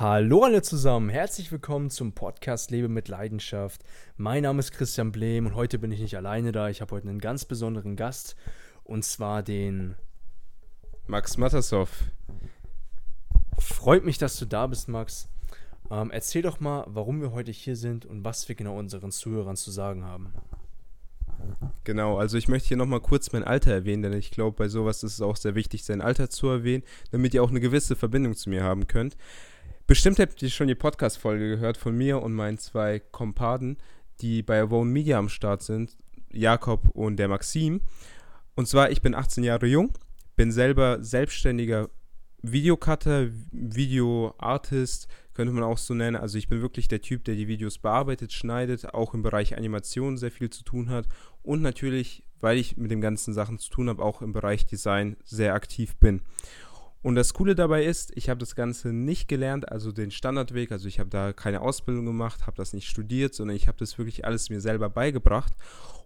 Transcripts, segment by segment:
Hallo alle zusammen, herzlich willkommen zum Podcast Lebe mit Leidenschaft. Mein Name ist Christian Blehm und heute bin ich nicht alleine da. Ich habe heute einen ganz besonderen Gast und zwar den Max Matassow. Freut mich, dass du da bist, Max. Ähm, erzähl doch mal, warum wir heute hier sind und was wir genau unseren Zuhörern zu sagen haben. Genau, also ich möchte hier nochmal kurz mein Alter erwähnen, denn ich glaube, bei sowas ist es auch sehr wichtig, sein Alter zu erwähnen, damit ihr auch eine gewisse Verbindung zu mir haben könnt. Bestimmt habt ihr schon die Podcast-Folge gehört von mir und meinen zwei Kompaden, die bei Avon Media am Start sind, Jakob und der Maxim. Und zwar, ich bin 18 Jahre jung, bin selber selbstständiger Videocutter, Videoartist, könnte man auch so nennen. Also ich bin wirklich der Typ, der die Videos bearbeitet, schneidet, auch im Bereich Animation sehr viel zu tun hat und natürlich, weil ich mit den ganzen Sachen zu tun habe, auch im Bereich Design sehr aktiv bin. Und das Coole dabei ist, ich habe das Ganze nicht gelernt, also den Standardweg, also ich habe da keine Ausbildung gemacht, habe das nicht studiert, sondern ich habe das wirklich alles mir selber beigebracht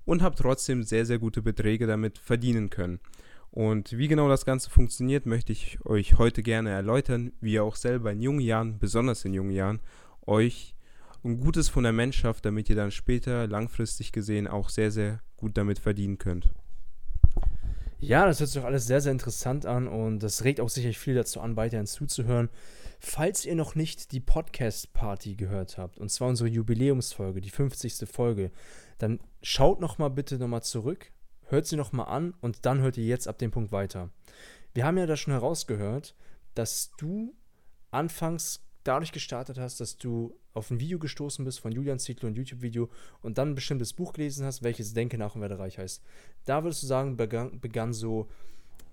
und habe trotzdem sehr, sehr gute Beträge damit verdienen können. Und wie genau das Ganze funktioniert, möchte ich euch heute gerne erläutern, wie ihr auch selber in jungen Jahren, besonders in jungen Jahren, euch ein gutes Fundament schafft, damit ihr dann später langfristig gesehen auch sehr, sehr gut damit verdienen könnt. Ja, das hört sich doch alles sehr, sehr interessant an und das regt auch sicherlich viel dazu an, weiterhin zuzuhören. Falls ihr noch nicht die Podcast-Party gehört habt, und zwar unsere Jubiläumsfolge, die 50. Folge, dann schaut nochmal bitte nochmal zurück, hört sie nochmal an und dann hört ihr jetzt ab dem Punkt weiter. Wir haben ja da schon herausgehört, dass du anfangs dadurch gestartet hast, dass du auf ein Video gestoßen bist von Julian Zietlow, ein YouTube-Video, und dann ein bestimmtes Buch gelesen hast, welches Denke nach und werde reich heißt. Da würdest du sagen, begann, begann so,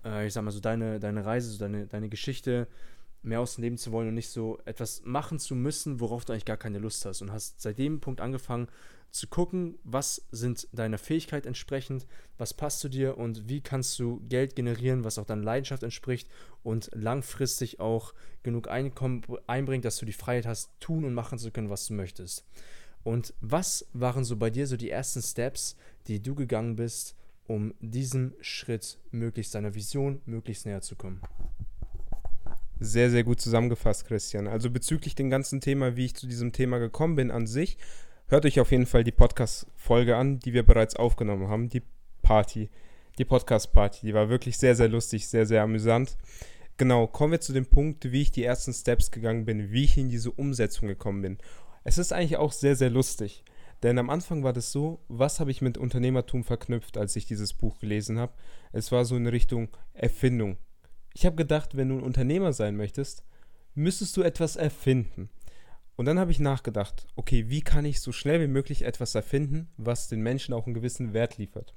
äh, ich sag mal so, deine, deine Reise, so deine, deine Geschichte mehr aus dem Leben zu wollen und nicht so etwas machen zu müssen, worauf du eigentlich gar keine Lust hast. Und hast seit dem Punkt angefangen, zu gucken, was sind deiner Fähigkeit entsprechend, was passt zu dir und wie kannst du Geld generieren, was auch deiner Leidenschaft entspricht und langfristig auch genug Einkommen einbringt, dass du die Freiheit hast, tun und machen zu können, was du möchtest. Und was waren so bei dir so die ersten Steps, die du gegangen bist, um diesem Schritt möglichst deiner Vision möglichst näher zu kommen? Sehr, sehr gut zusammengefasst, Christian. Also bezüglich dem ganzen Thema, wie ich zu diesem Thema gekommen bin an sich, Hört euch auf jeden Fall die Podcast-Folge an, die wir bereits aufgenommen haben. Die Party, die Podcast-Party. Die war wirklich sehr, sehr lustig, sehr, sehr amüsant. Genau, kommen wir zu dem Punkt, wie ich die ersten Steps gegangen bin, wie ich in diese Umsetzung gekommen bin. Es ist eigentlich auch sehr, sehr lustig. Denn am Anfang war das so, was habe ich mit Unternehmertum verknüpft, als ich dieses Buch gelesen habe? Es war so in Richtung Erfindung. Ich habe gedacht, wenn du ein Unternehmer sein möchtest, müsstest du etwas erfinden. Und dann habe ich nachgedacht, okay, wie kann ich so schnell wie möglich etwas erfinden, was den Menschen auch einen gewissen Wert liefert?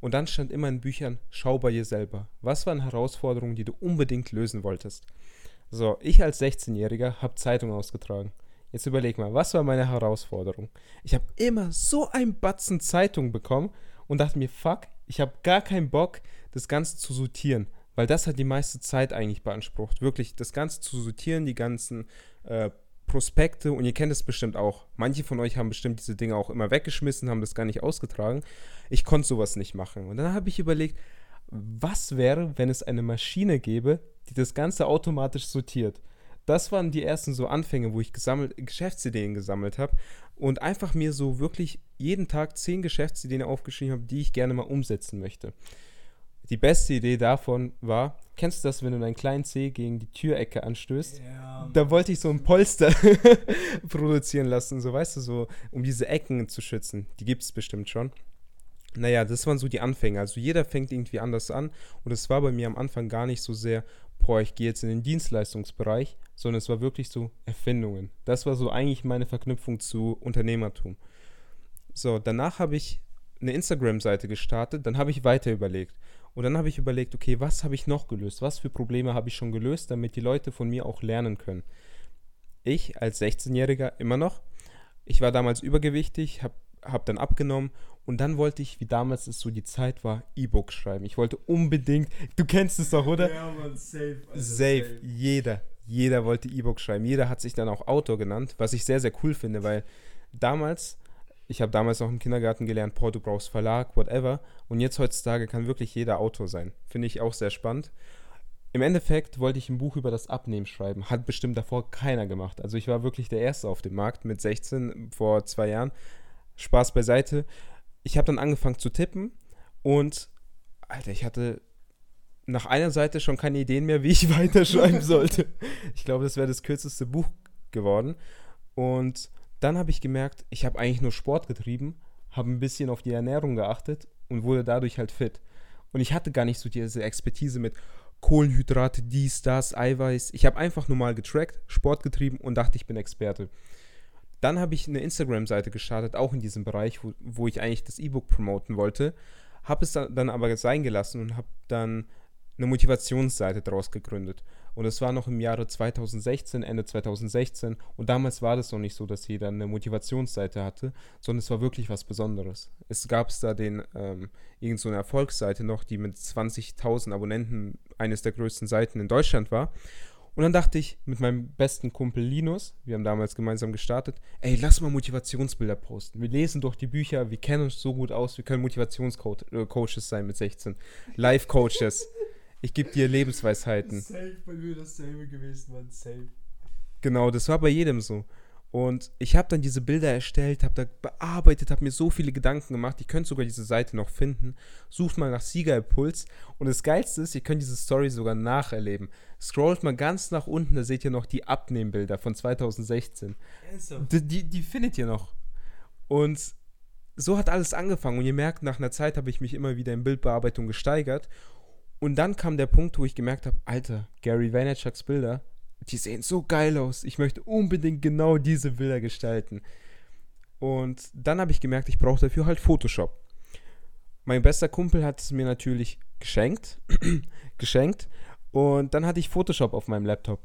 Und dann stand immer in Büchern, schau bei dir selber. Was waren Herausforderungen, die du unbedingt lösen wolltest? So, ich als 16-Jähriger habe Zeitung ausgetragen. Jetzt überleg mal, was war meine Herausforderung? Ich habe immer so ein Batzen Zeitung bekommen und dachte mir, fuck, ich habe gar keinen Bock, das Ganze zu sortieren, weil das hat die meiste Zeit eigentlich beansprucht. Wirklich, das Ganze zu sortieren, die ganzen äh, Prospekte und ihr kennt es bestimmt auch. Manche von euch haben bestimmt diese Dinge auch immer weggeschmissen, haben das gar nicht ausgetragen. Ich konnte sowas nicht machen. Und dann habe ich überlegt, was wäre, wenn es eine Maschine gäbe, die das Ganze automatisch sortiert. Das waren die ersten so Anfänge, wo ich gesammelt, Geschäftsideen gesammelt habe und einfach mir so wirklich jeden Tag zehn Geschäftsideen aufgeschrieben habe, die ich gerne mal umsetzen möchte. Die beste Idee davon war, kennst du das, wenn du deinen kleinen Zeh gegen die Türecke anstößt? Ja, da wollte ich so ein Polster produzieren lassen, so weißt du, so, um diese Ecken zu schützen. Die gibt es bestimmt schon. Naja, das waren so die Anfänge. Also jeder fängt irgendwie anders an. Und es war bei mir am Anfang gar nicht so sehr, boah, ich gehe jetzt in den Dienstleistungsbereich, sondern es war wirklich so Erfindungen. Das war so eigentlich meine Verknüpfung zu Unternehmertum. So, danach habe ich eine Instagram-Seite gestartet, dann habe ich weiter überlegt. Und dann habe ich überlegt, okay, was habe ich noch gelöst? Was für Probleme habe ich schon gelöst, damit die Leute von mir auch lernen können? Ich als 16-Jähriger immer noch. Ich war damals übergewichtig, habe hab dann abgenommen und dann wollte ich, wie damals es so die Zeit war, E-Book schreiben. Ich wollte unbedingt, du kennst es doch, oder? Ja, man, safe. Also safe. safe. Jeder, jeder wollte E-Book schreiben. Jeder hat sich dann auch Autor genannt, was ich sehr, sehr cool finde, weil damals ich habe damals noch im Kindergarten gelernt, boah, du brauchst Verlag, whatever. Und jetzt heutzutage kann wirklich jeder Autor sein. Finde ich auch sehr spannend. im Endeffekt wollte ich ein Buch über das Abnehmen schreiben. Hat bestimmt davor keiner gemacht. Also ich war wirklich der Erste auf dem Markt mit 16 vor zwei Jahren. Spaß beiseite. Ich habe dann angefangen zu tippen und, Alter, ich hatte nach einer Seite schon keine Ideen mehr, wie ich weiterschreiben sollte. Ich glaube, das wäre das kürzeste Buch geworden. Und dann habe ich gemerkt, ich habe eigentlich nur Sport getrieben, habe ein bisschen auf die Ernährung geachtet und wurde dadurch halt fit. Und ich hatte gar nicht so diese Expertise mit Kohlenhydrate, dies, das, Eiweiß. Ich habe einfach nur mal getrackt, Sport getrieben und dachte, ich bin Experte. Dann habe ich eine Instagram-Seite gestartet, auch in diesem Bereich, wo, wo ich eigentlich das E-Book promoten wollte. Habe es dann aber sein gelassen und habe dann eine Motivationsseite daraus gegründet. Und es war noch im Jahre 2016, Ende 2016. Und damals war das noch nicht so, dass jeder eine Motivationsseite hatte, sondern es war wirklich was Besonderes. Es gab da den, ähm, irgendeine so Erfolgsseite noch, die mit 20.000 Abonnenten eines der größten Seiten in Deutschland war. Und dann dachte ich mit meinem besten Kumpel Linus, wir haben damals gemeinsam gestartet, ey, lass mal Motivationsbilder posten. Wir lesen doch die Bücher, wir kennen uns so gut aus, wir können Motivationscoaches äh, sein mit 16. Live-Coaches. Ich gebe dir Lebensweisheiten. Safe bei mir dasselbe gewesen, man. Safe. Genau, das war bei jedem so. Und ich habe dann diese Bilder erstellt, habe da bearbeitet, habe mir so viele Gedanken gemacht. Ihr könnt sogar diese Seite noch finden. Sucht mal nach Siegerimpuls. Und das Geilste ist, ihr könnt diese Story sogar nacherleben. Scrollt mal ganz nach unten, da seht ihr noch die Abnehmbilder von 2016. So. Die, die, die findet ihr noch. Und so hat alles angefangen. Und ihr merkt, nach einer Zeit habe ich mich immer wieder in Bildbearbeitung gesteigert. Und dann kam der Punkt, wo ich gemerkt habe, Alter, Gary Vaynerchuks Bilder, die sehen so geil aus. Ich möchte unbedingt genau diese Bilder gestalten. Und dann habe ich gemerkt, ich brauche dafür halt Photoshop. Mein bester Kumpel hat es mir natürlich geschenkt, geschenkt. Und dann hatte ich Photoshop auf meinem Laptop.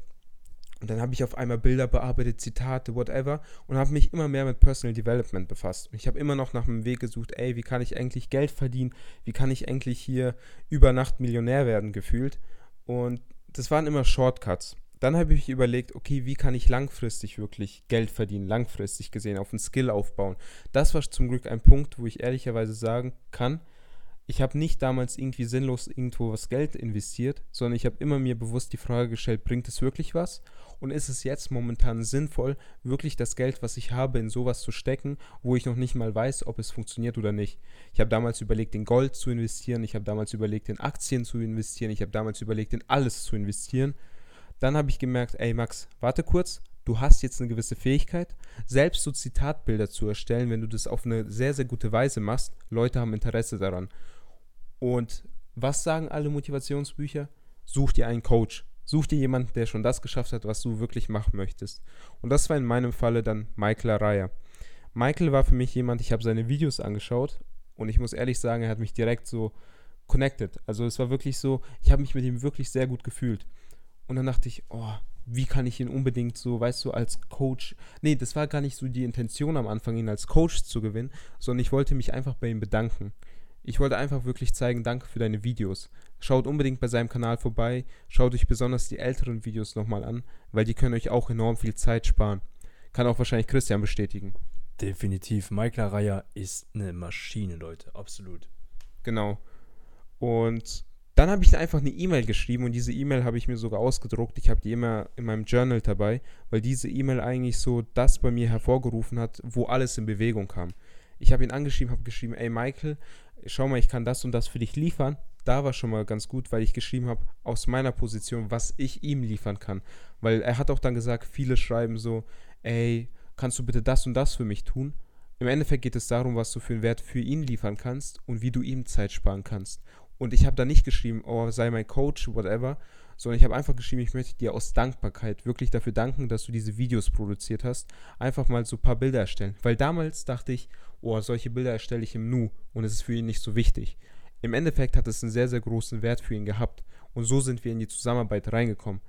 Und dann habe ich auf einmal Bilder bearbeitet, Zitate, whatever und habe mich immer mehr mit Personal Development befasst. Und ich habe immer noch nach einem Weg gesucht, ey, wie kann ich eigentlich Geld verdienen? Wie kann ich eigentlich hier über Nacht Millionär werden, gefühlt? Und das waren immer Shortcuts. Dann habe ich überlegt, okay, wie kann ich langfristig wirklich Geld verdienen, langfristig gesehen, auf einen Skill aufbauen. Das war zum Glück ein Punkt, wo ich ehrlicherweise sagen kann, ich habe nicht damals irgendwie sinnlos irgendwo was Geld investiert, sondern ich habe immer mir bewusst die Frage gestellt, bringt es wirklich was? Und ist es jetzt momentan sinnvoll, wirklich das Geld, was ich habe, in sowas zu stecken, wo ich noch nicht mal weiß, ob es funktioniert oder nicht? Ich habe damals überlegt, in Gold zu investieren, ich habe damals überlegt, in Aktien zu investieren, ich habe damals überlegt, in alles zu investieren. Dann habe ich gemerkt, ey Max, warte kurz, du hast jetzt eine gewisse Fähigkeit, selbst so Zitatbilder zu erstellen, wenn du das auf eine sehr, sehr gute Weise machst. Leute haben Interesse daran. Und was sagen alle Motivationsbücher? Such dir einen Coach. Such dir jemanden, der schon das geschafft hat, was du wirklich machen möchtest. Und das war in meinem Falle dann Michael Araya. Michael war für mich jemand, ich habe seine Videos angeschaut und ich muss ehrlich sagen, er hat mich direkt so connected. Also es war wirklich so, ich habe mich mit ihm wirklich sehr gut gefühlt. Und dann dachte ich, oh, wie kann ich ihn unbedingt so, weißt du, als Coach. Nee, das war gar nicht so die Intention am Anfang, ihn als Coach zu gewinnen, sondern ich wollte mich einfach bei ihm bedanken. Ich wollte einfach wirklich zeigen, danke für deine Videos. Schaut unbedingt bei seinem Kanal vorbei, schaut euch besonders die älteren Videos nochmal an, weil die können euch auch enorm viel Zeit sparen. Kann auch wahrscheinlich Christian bestätigen. Definitiv. Michael Araya ist eine Maschine, Leute. Absolut. Genau. Und dann habe ich einfach eine E-Mail geschrieben und diese E-Mail habe ich mir sogar ausgedruckt. Ich habe die immer in meinem Journal dabei, weil diese E-Mail eigentlich so das bei mir hervorgerufen hat, wo alles in Bewegung kam. Ich habe ihn angeschrieben, habe geschrieben, ey Michael, schau mal, ich kann das und das für dich liefern. Da war schon mal ganz gut, weil ich geschrieben habe, aus meiner Position, was ich ihm liefern kann. Weil er hat auch dann gesagt, viele schreiben so, ey, kannst du bitte das und das für mich tun? Im Endeffekt geht es darum, was du für einen Wert für ihn liefern kannst und wie du ihm Zeit sparen kannst. Und ich habe da nicht geschrieben, oh, sei mein Coach, whatever, sondern ich habe einfach geschrieben, ich möchte dir aus Dankbarkeit wirklich dafür danken, dass du diese Videos produziert hast, einfach mal so ein paar Bilder erstellen. Weil damals dachte ich, oh, solche Bilder erstelle ich im Nu und es ist für ihn nicht so wichtig. Im Endeffekt hat es einen sehr, sehr großen Wert für ihn gehabt und so sind wir in die Zusammenarbeit reingekommen.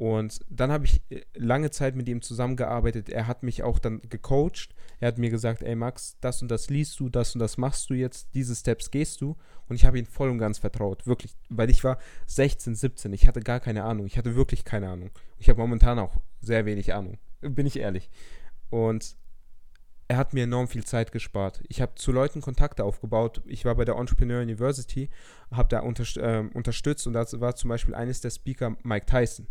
Und dann habe ich äh, lange Zeit mit ihm zusammengearbeitet. Er hat mich auch dann gecoacht. Er hat mir gesagt, ey Max, das und das liest du, das und das machst du jetzt, diese Steps gehst du. Und ich habe ihm voll und ganz vertraut, wirklich, weil ich war 16, 17, ich hatte gar keine Ahnung. Ich hatte wirklich keine Ahnung. Ich habe momentan auch sehr wenig Ahnung, bin ich ehrlich. Und er hat mir enorm viel Zeit gespart. Ich habe zu Leuten Kontakte aufgebaut. Ich war bei der Entrepreneur University, habe da unter, äh, unterstützt und da war zum Beispiel eines der Speaker Mike Tyson.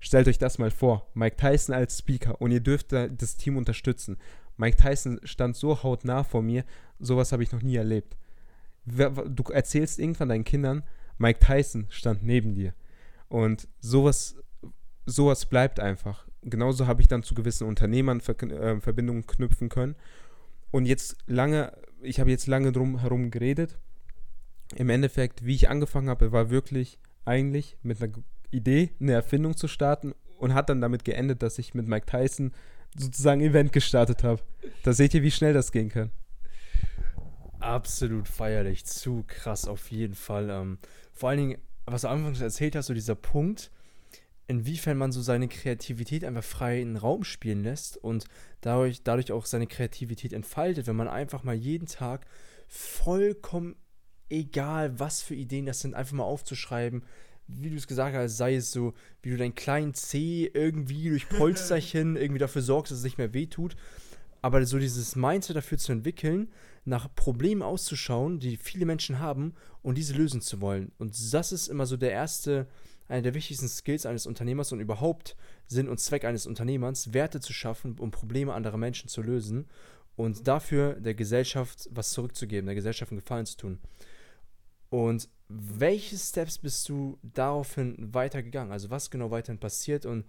Stellt euch das mal vor, Mike Tyson als Speaker und ihr dürft da das Team unterstützen. Mike Tyson stand so hautnah vor mir, sowas habe ich noch nie erlebt. Du erzählst irgendwann deinen Kindern, Mike Tyson stand neben dir. Und sowas, sowas bleibt einfach. Genauso habe ich dann zu gewissen Unternehmern Ver äh, Verbindungen knüpfen können. Und jetzt lange, ich habe jetzt lange drum herum geredet. Im Endeffekt, wie ich angefangen habe, war wirklich eigentlich mit einer Idee, eine Erfindung zu starten und hat dann damit geendet, dass ich mit Mike Tyson sozusagen Event gestartet habe. Da seht ihr, wie schnell das gehen kann. Absolut feierlich, zu krass auf jeden Fall. Ähm, vor allen Dingen, was du anfangs erzählt hast, so dieser Punkt, inwiefern man so seine Kreativität einfach frei in den Raum spielen lässt und dadurch, dadurch auch seine Kreativität entfaltet, wenn man einfach mal jeden Tag vollkommen egal, was für Ideen das sind, einfach mal aufzuschreiben, wie du es gesagt hast, sei es so, wie du deinen kleinen C irgendwie durch Polsterchen irgendwie dafür sorgst, dass es nicht mehr wehtut. Aber so dieses Mindset dafür zu entwickeln, nach Problemen auszuschauen, die viele Menschen haben und diese lösen zu wollen. Und das ist immer so der erste, einer der wichtigsten Skills eines Unternehmers und überhaupt Sinn und Zweck eines Unternehmers, Werte zu schaffen, um Probleme anderer Menschen zu lösen und dafür der Gesellschaft was zurückzugeben, der Gesellschaft einen Gefallen zu tun. Und welche Steps bist du daraufhin weitergegangen? Also was genau weiterhin passiert und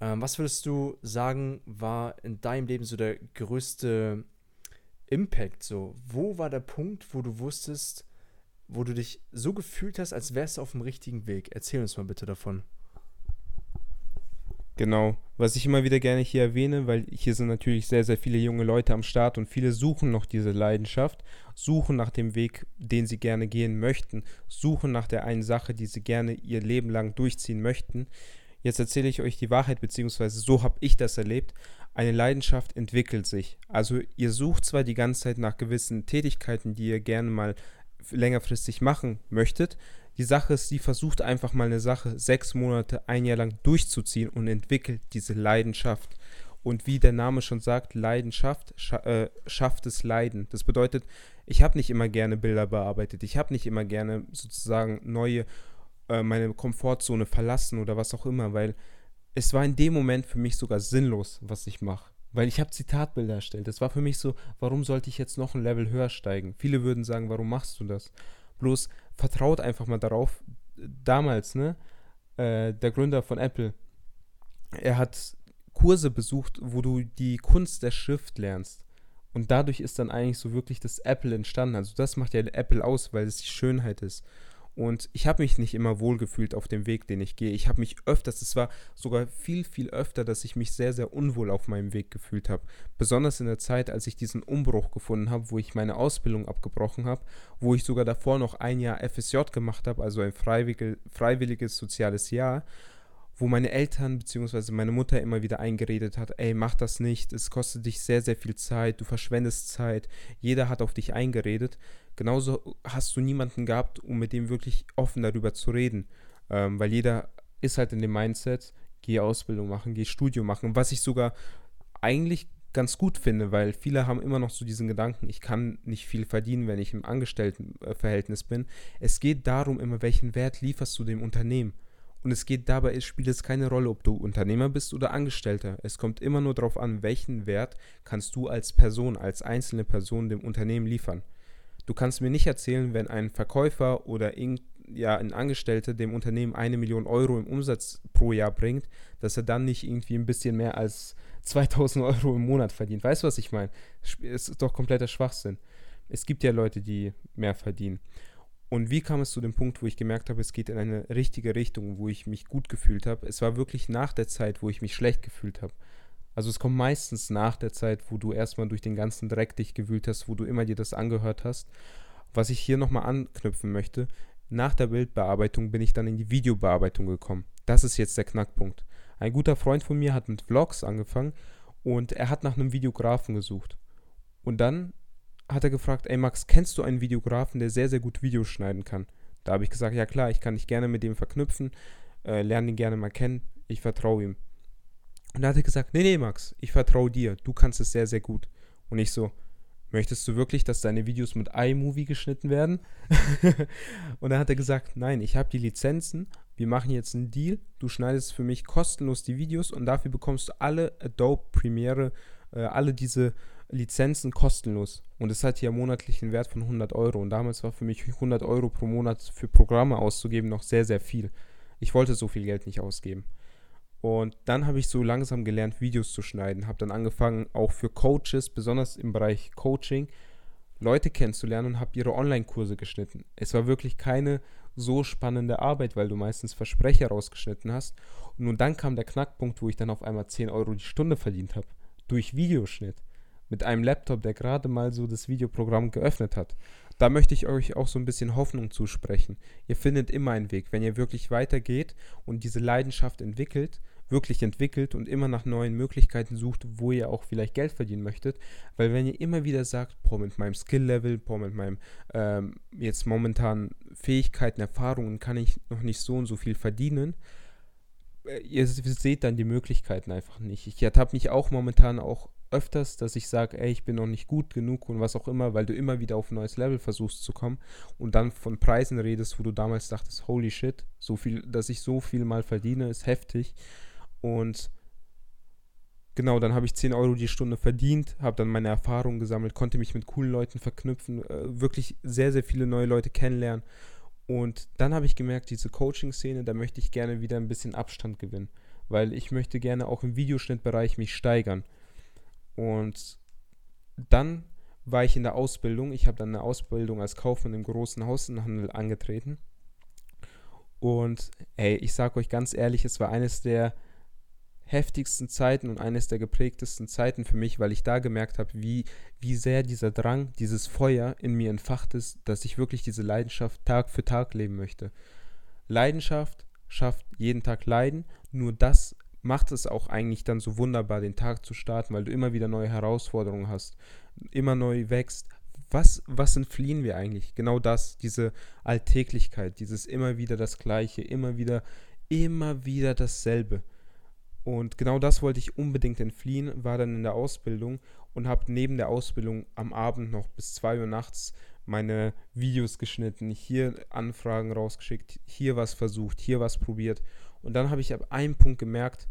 ähm, was würdest du sagen, war in deinem Leben so der größte Impact? So, wo war der Punkt, wo du wusstest, wo du dich so gefühlt hast, als wärst du auf dem richtigen Weg? Erzähl uns mal bitte davon. Genau, was ich immer wieder gerne hier erwähne, weil hier sind natürlich sehr, sehr viele junge Leute am Start und viele suchen noch diese Leidenschaft, suchen nach dem Weg, den sie gerne gehen möchten, suchen nach der einen Sache, die sie gerne ihr Leben lang durchziehen möchten. Jetzt erzähle ich euch die Wahrheit, beziehungsweise so habe ich das erlebt. Eine Leidenschaft entwickelt sich. Also ihr sucht zwar die ganze Zeit nach gewissen Tätigkeiten, die ihr gerne mal längerfristig machen möchtet, die Sache ist, sie versucht einfach mal eine Sache sechs Monate, ein Jahr lang durchzuziehen und entwickelt diese Leidenschaft. Und wie der Name schon sagt, Leidenschaft scha äh, schafft es Leiden. Das bedeutet, ich habe nicht immer gerne Bilder bearbeitet. Ich habe nicht immer gerne sozusagen neue, äh, meine Komfortzone verlassen oder was auch immer, weil es war in dem Moment für mich sogar sinnlos, was ich mache. Weil ich habe Zitatbilder erstellt. Das war für mich so, warum sollte ich jetzt noch ein Level höher steigen? Viele würden sagen, warum machst du das? Bloß vertraut einfach mal darauf. Damals, ne, äh, der Gründer von Apple, er hat Kurse besucht, wo du die Kunst der Schrift lernst. Und dadurch ist dann eigentlich so wirklich das Apple entstanden. Also das macht ja Apple aus, weil es die Schönheit ist. Und ich habe mich nicht immer wohlgefühlt auf dem Weg, den ich gehe. Ich habe mich öfters, es war sogar viel, viel öfter, dass ich mich sehr, sehr unwohl auf meinem Weg gefühlt habe. Besonders in der Zeit, als ich diesen Umbruch gefunden habe, wo ich meine Ausbildung abgebrochen habe, wo ich sogar davor noch ein Jahr FSJ gemacht habe, also ein freiwillig, freiwilliges soziales Jahr wo meine Eltern bzw. meine Mutter immer wieder eingeredet hat, ey, mach das nicht, es kostet dich sehr, sehr viel Zeit, du verschwendest Zeit, jeder hat auf dich eingeredet. Genauso hast du niemanden gehabt, um mit dem wirklich offen darüber zu reden, ähm, weil jeder ist halt in dem Mindset, geh Ausbildung machen, geh Studium machen, was ich sogar eigentlich ganz gut finde, weil viele haben immer noch so diesen Gedanken, ich kann nicht viel verdienen, wenn ich im Angestelltenverhältnis bin. Es geht darum, immer welchen Wert lieferst du dem Unternehmen. Und es geht dabei, es spielt es keine Rolle, ob du Unternehmer bist oder Angestellter. Es kommt immer nur darauf an, welchen Wert kannst du als Person, als einzelne Person dem Unternehmen liefern. Du kannst mir nicht erzählen, wenn ein Verkäufer oder ja, ein Angestellter dem Unternehmen eine Million Euro im Umsatz pro Jahr bringt, dass er dann nicht irgendwie ein bisschen mehr als 2000 Euro im Monat verdient. Weißt du, was ich meine? Es ist doch kompletter Schwachsinn. Es gibt ja Leute, die mehr verdienen. Und wie kam es zu dem Punkt, wo ich gemerkt habe, es geht in eine richtige Richtung, wo ich mich gut gefühlt habe? Es war wirklich nach der Zeit, wo ich mich schlecht gefühlt habe. Also es kommt meistens nach der Zeit, wo du erstmal durch den ganzen Dreck dich gewühlt hast, wo du immer dir das angehört hast. Was ich hier nochmal anknüpfen möchte, nach der Bildbearbeitung bin ich dann in die Videobearbeitung gekommen. Das ist jetzt der Knackpunkt. Ein guter Freund von mir hat mit Vlogs angefangen und er hat nach einem Videografen gesucht. Und dann hat er gefragt, ey Max, kennst du einen Videografen, der sehr, sehr gut Videos schneiden kann? Da habe ich gesagt, ja klar, ich kann dich gerne mit dem verknüpfen, äh, lerne ihn gerne mal kennen, ich vertraue ihm. Und da hat er gesagt, nee, nee, Max, ich vertraue dir, du kannst es sehr, sehr gut. Und ich so, möchtest du wirklich, dass deine Videos mit iMovie geschnitten werden? und dann hat er gesagt, nein, ich habe die Lizenzen, wir machen jetzt einen Deal, du schneidest für mich kostenlos die Videos und dafür bekommst du alle Adobe Premiere, äh, alle diese Lizenzen kostenlos. Und es hat hier monatlichen Wert von 100 Euro. Und damals war für mich 100 Euro pro Monat für Programme auszugeben noch sehr, sehr viel. Ich wollte so viel Geld nicht ausgeben. Und dann habe ich so langsam gelernt, Videos zu schneiden. Habe dann angefangen, auch für Coaches, besonders im Bereich Coaching, Leute kennenzulernen und habe ihre Online-Kurse geschnitten. Es war wirklich keine so spannende Arbeit, weil du meistens Versprecher rausgeschnitten hast. Und nun dann kam der Knackpunkt, wo ich dann auf einmal 10 Euro die Stunde verdient habe. Durch Videoschnitt. Mit einem Laptop, der gerade mal so das Videoprogramm geöffnet hat. Da möchte ich euch auch so ein bisschen Hoffnung zusprechen. Ihr findet immer einen Weg, wenn ihr wirklich weitergeht und diese Leidenschaft entwickelt, wirklich entwickelt und immer nach neuen Möglichkeiten sucht, wo ihr auch vielleicht Geld verdienen möchtet. Weil wenn ihr immer wieder sagt, boah, mit meinem Skill-Level, boah, mit meinem ähm, jetzt momentan Fähigkeiten, Erfahrungen kann ich noch nicht so und so viel verdienen, äh, ihr seht dann die Möglichkeiten einfach nicht. Ich ertappe mich auch momentan auch öfters, dass ich sage, ey, ich bin noch nicht gut genug und was auch immer, weil du immer wieder auf ein neues Level versuchst zu kommen und dann von Preisen redest, wo du damals dachtest, holy shit, so viel, dass ich so viel mal verdiene, ist heftig. Und genau, dann habe ich 10 Euro die Stunde verdient, habe dann meine Erfahrungen gesammelt, konnte mich mit coolen Leuten verknüpfen, äh, wirklich sehr, sehr viele neue Leute kennenlernen. Und dann habe ich gemerkt, diese Coaching-Szene, da möchte ich gerne wieder ein bisschen Abstand gewinnen, weil ich möchte gerne auch im Videoschnittbereich mich steigern. Und dann war ich in der Ausbildung. Ich habe dann eine Ausbildung als Kaufmann im großen Außenhandel angetreten. Und ey, ich sage euch ganz ehrlich, es war eines der heftigsten Zeiten und eines der geprägtesten Zeiten für mich, weil ich da gemerkt habe, wie, wie sehr dieser Drang, dieses Feuer in mir entfacht ist, dass ich wirklich diese Leidenschaft Tag für Tag leben möchte. Leidenschaft schafft jeden Tag Leiden, nur das macht es auch eigentlich dann so wunderbar, den Tag zu starten, weil du immer wieder neue Herausforderungen hast, immer neu wächst. Was, was entfliehen wir eigentlich? Genau das, diese Alltäglichkeit, dieses immer wieder das Gleiche, immer wieder, immer wieder dasselbe. Und genau das wollte ich unbedingt entfliehen, war dann in der Ausbildung und habe neben der Ausbildung am Abend noch bis 2 Uhr nachts meine Videos geschnitten, hier Anfragen rausgeschickt, hier was versucht, hier was probiert. Und dann habe ich ab einem Punkt gemerkt,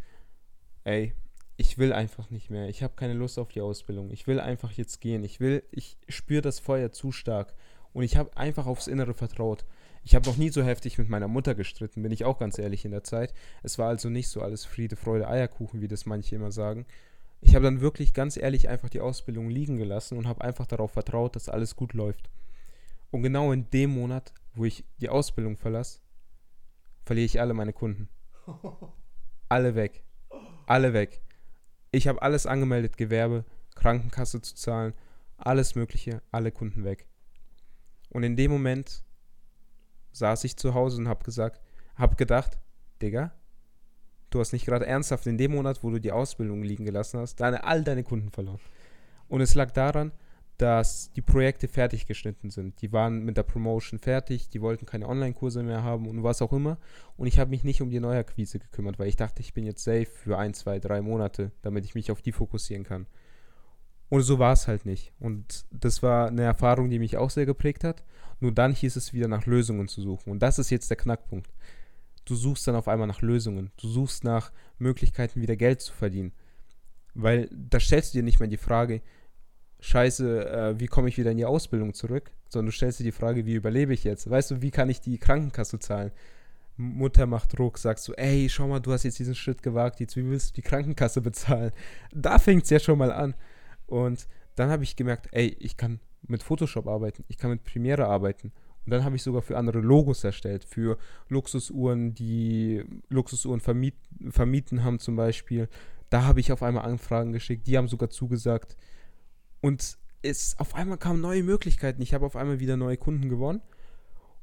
ey, ich will einfach nicht mehr. Ich habe keine Lust auf die Ausbildung. Ich will einfach jetzt gehen. Ich will, ich spüre das Feuer zu stark. Und ich habe einfach aufs Innere vertraut. Ich habe noch nie so heftig mit meiner Mutter gestritten, bin ich auch ganz ehrlich in der Zeit. Es war also nicht so alles Friede, Freude, Eierkuchen, wie das manche immer sagen. Ich habe dann wirklich ganz ehrlich einfach die Ausbildung liegen gelassen und habe einfach darauf vertraut, dass alles gut läuft. Und genau in dem Monat, wo ich die Ausbildung verlasse, verliere ich alle meine Kunden. Alle weg. Alle weg. Ich habe alles angemeldet, Gewerbe, Krankenkasse zu zahlen, alles Mögliche, alle Kunden weg. Und in dem Moment saß ich zu Hause und habe gesagt, habe gedacht, Digga, du hast nicht gerade ernsthaft in dem Monat, wo du die Ausbildung liegen gelassen hast, deine, all deine Kunden verloren. Und es lag daran, dass die Projekte fertig geschnitten sind. Die waren mit der Promotion fertig, die wollten keine Online-Kurse mehr haben und was auch immer. Und ich habe mich nicht um die Neuakquise gekümmert, weil ich dachte, ich bin jetzt safe für ein, zwei, drei Monate, damit ich mich auf die fokussieren kann. Und so war es halt nicht. Und das war eine Erfahrung, die mich auch sehr geprägt hat. Nur dann hieß es wieder nach Lösungen zu suchen. Und das ist jetzt der Knackpunkt. Du suchst dann auf einmal nach Lösungen. Du suchst nach Möglichkeiten, wieder Geld zu verdienen. Weil da stellst du dir nicht mehr die Frage, scheiße, äh, wie komme ich wieder in die Ausbildung zurück, sondern du stellst dir die Frage, wie überlebe ich jetzt? Weißt du, wie kann ich die Krankenkasse zahlen? Mutter macht Druck, sagst du, ey, schau mal, du hast jetzt diesen Schritt gewagt, jetzt wie willst du die Krankenkasse bezahlen? Da fängt es ja schon mal an. Und dann habe ich gemerkt, ey, ich kann mit Photoshop arbeiten, ich kann mit Premiere arbeiten. Und dann habe ich sogar für andere Logos erstellt, für Luxusuhren, die Luxusuhren vermiet, vermieten haben zum Beispiel. Da habe ich auf einmal Anfragen geschickt, die haben sogar zugesagt. Und es auf einmal kamen neue Möglichkeiten. Ich habe auf einmal wieder neue Kunden gewonnen.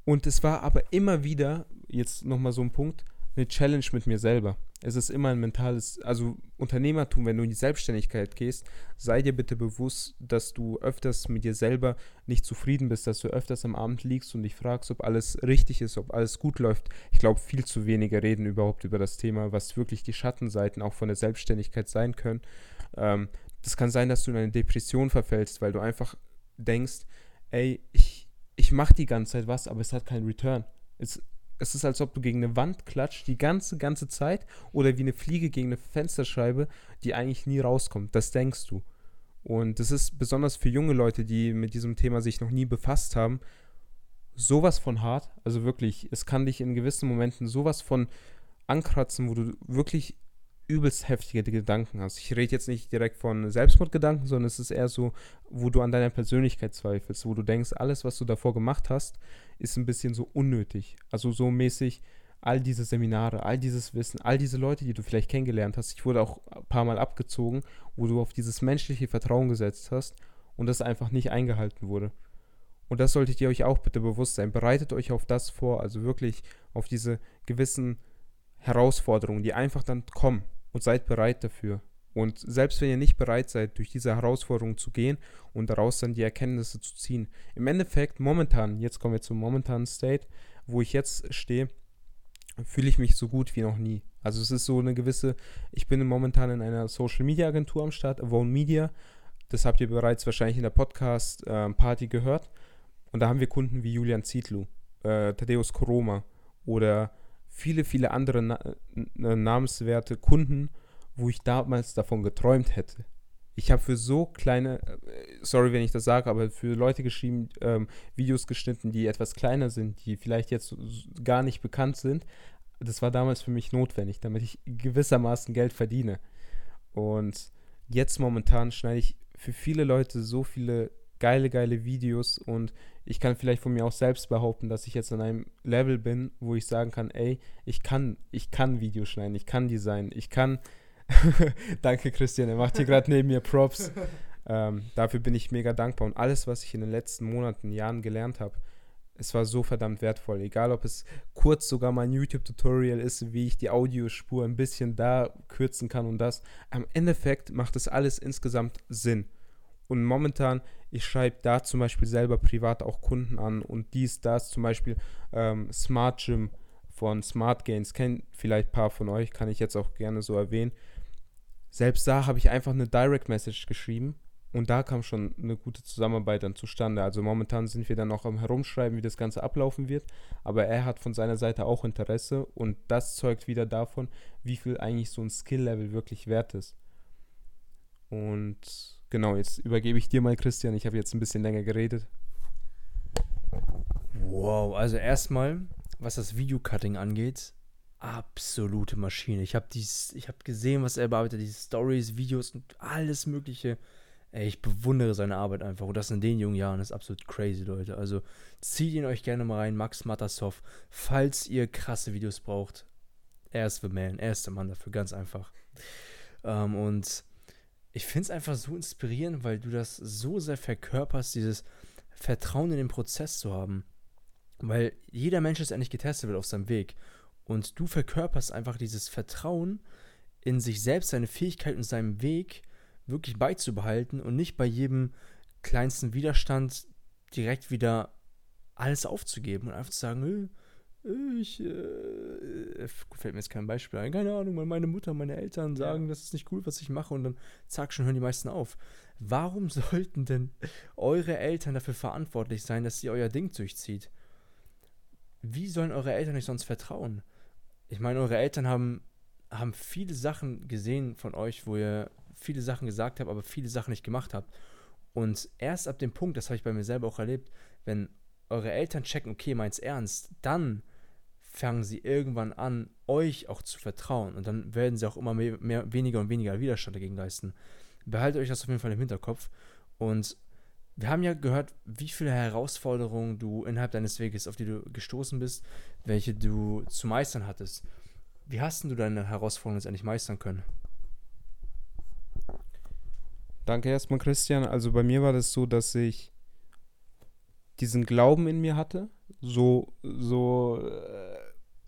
Und es war aber immer wieder, jetzt nochmal so ein Punkt, eine Challenge mit mir selber. Es ist immer ein mentales, also Unternehmertum, wenn du in die Selbstständigkeit gehst, sei dir bitte bewusst, dass du öfters mit dir selber nicht zufrieden bist, dass du öfters am Abend liegst und dich fragst, ob alles richtig ist, ob alles gut läuft. Ich glaube, viel zu wenige reden überhaupt über das Thema, was wirklich die Schattenseiten auch von der Selbstständigkeit sein können. Ähm, Das kann sein, dass du in eine Depression verfällst, weil du einfach denkst, ey, ich, ich mache die ganze Zeit was, aber es hat keinen Return. Es, es ist, als ob du gegen eine Wand klatscht, die ganze, ganze Zeit, oder wie eine Fliege gegen eine Fensterscheibe, die eigentlich nie rauskommt. Das denkst du. Und das ist besonders für junge Leute, die mit diesem Thema sich noch nie befasst haben, sowas von hart. Also wirklich, es kann dich in gewissen Momenten sowas von ankratzen, wo du wirklich übelst heftige Gedanken hast. Ich rede jetzt nicht direkt von Selbstmordgedanken, sondern es ist eher so, wo du an deiner Persönlichkeit zweifelst, wo du denkst, alles, was du davor gemacht hast, ist ein bisschen so unnötig. Also so mäßig all diese Seminare, all dieses Wissen, all diese Leute, die du vielleicht kennengelernt hast. Ich wurde auch ein paar Mal abgezogen, wo du auf dieses menschliche Vertrauen gesetzt hast und das einfach nicht eingehalten wurde. Und das solltet ihr euch auch bitte bewusst sein. Bereitet euch auf das vor, also wirklich auf diese gewissen Herausforderungen, die einfach dann kommen und seid bereit dafür. Und selbst wenn ihr nicht bereit seid, durch diese Herausforderungen zu gehen und daraus dann die Erkenntnisse zu ziehen, im Endeffekt momentan, jetzt kommen wir zum momentanen State, wo ich jetzt stehe, fühle ich mich so gut wie noch nie. Also es ist so eine gewisse, ich bin momentan in einer Social Media Agentur am Start, Avon Media. Das habt ihr bereits wahrscheinlich in der Podcast-Party äh, gehört. Und da haben wir Kunden wie Julian Zietlu, äh, Thaddeus Koroma oder viele, viele andere na namenswerte Kunden, wo ich damals davon geträumt hätte. Ich habe für so kleine, äh, sorry, wenn ich das sage, aber für Leute geschrieben, ähm, Videos geschnitten, die etwas kleiner sind, die vielleicht jetzt gar nicht bekannt sind. Das war damals für mich notwendig, damit ich gewissermaßen Geld verdiene. Und jetzt momentan schneide ich für viele Leute so viele geile, geile Videos und ich kann vielleicht von mir auch selbst behaupten, dass ich jetzt an einem Level bin, wo ich sagen kann, ey, ich kann, ich kann Videos schneiden, ich kann Design, ich kann. Danke, Christian, er macht hier gerade neben mir Props. Ähm, dafür bin ich mega dankbar und alles, was ich in den letzten Monaten, Jahren gelernt habe, es war so verdammt wertvoll. Egal, ob es kurz sogar mein YouTube-Tutorial ist, wie ich die Audiospur ein bisschen da kürzen kann und das. Am Endeffekt macht es alles insgesamt Sinn. Und momentan, ich schreibe da zum Beispiel selber privat auch Kunden an und dies, das, zum Beispiel ähm, Smart Gym von Smart Gains, kennen vielleicht ein paar von euch, kann ich jetzt auch gerne so erwähnen. Selbst da habe ich einfach eine Direct Message geschrieben und da kam schon eine gute Zusammenarbeit dann zustande. Also momentan sind wir dann noch am Herumschreiben, wie das Ganze ablaufen wird. Aber er hat von seiner Seite auch Interesse und das zeugt wieder davon, wie viel eigentlich so ein Skill-Level wirklich wert ist. Und genau, jetzt übergebe ich dir mal, Christian. Ich habe jetzt ein bisschen länger geredet. Wow, also erstmal, was das Videocutting angeht, absolute Maschine. Ich habe hab gesehen, was er bearbeitet, diese Stories, Videos und alles Mögliche. Ey, ich bewundere seine Arbeit einfach. Und das in den jungen Jahren ist absolut crazy, Leute. Also zieht ihn euch gerne mal rein, Max Matasov, falls ihr krasse Videos braucht. Er ist the man, er ist der Mann dafür, ganz einfach. Ähm, und ich finde es einfach so inspirierend, weil du das so sehr verkörperst, dieses Vertrauen in den Prozess zu haben. Weil jeder Mensch ist endlich getestet wird auf seinem Weg. Und du verkörperst einfach dieses Vertrauen in sich selbst, seine Fähigkeit und seinen Weg wirklich beizubehalten und nicht bei jedem kleinsten Widerstand direkt wieder alles aufzugeben und einfach zu sagen, ich, äh, fällt mir jetzt kein Beispiel ein, keine Ahnung, weil meine Mutter, meine Eltern sagen, ja. das ist nicht cool, was ich mache und dann zack, schon hören die meisten auf. Warum sollten denn eure Eltern dafür verantwortlich sein, dass sie euer Ding durchzieht? Wie sollen eure Eltern euch sonst vertrauen? Ich meine, eure Eltern haben, haben viele Sachen gesehen von euch, wo ihr viele Sachen gesagt habt, aber viele Sachen nicht gemacht habt. Und erst ab dem Punkt, das habe ich bei mir selber auch erlebt, wenn eure Eltern checken, okay, meint's ernst, dann fangen sie irgendwann an, euch auch zu vertrauen. Und dann werden sie auch immer mehr, mehr, weniger und weniger Widerstand dagegen leisten. Behaltet euch das auf jeden Fall im Hinterkopf. Und wir haben ja gehört, wie viele Herausforderungen du innerhalb deines Weges, auf die du gestoßen bist, welche du zu meistern hattest. Wie hast du deine Herausforderungen letztendlich meistern können? Danke erstmal, Christian. Also bei mir war das so, dass ich diesen Glauben in mir hatte, so, so äh,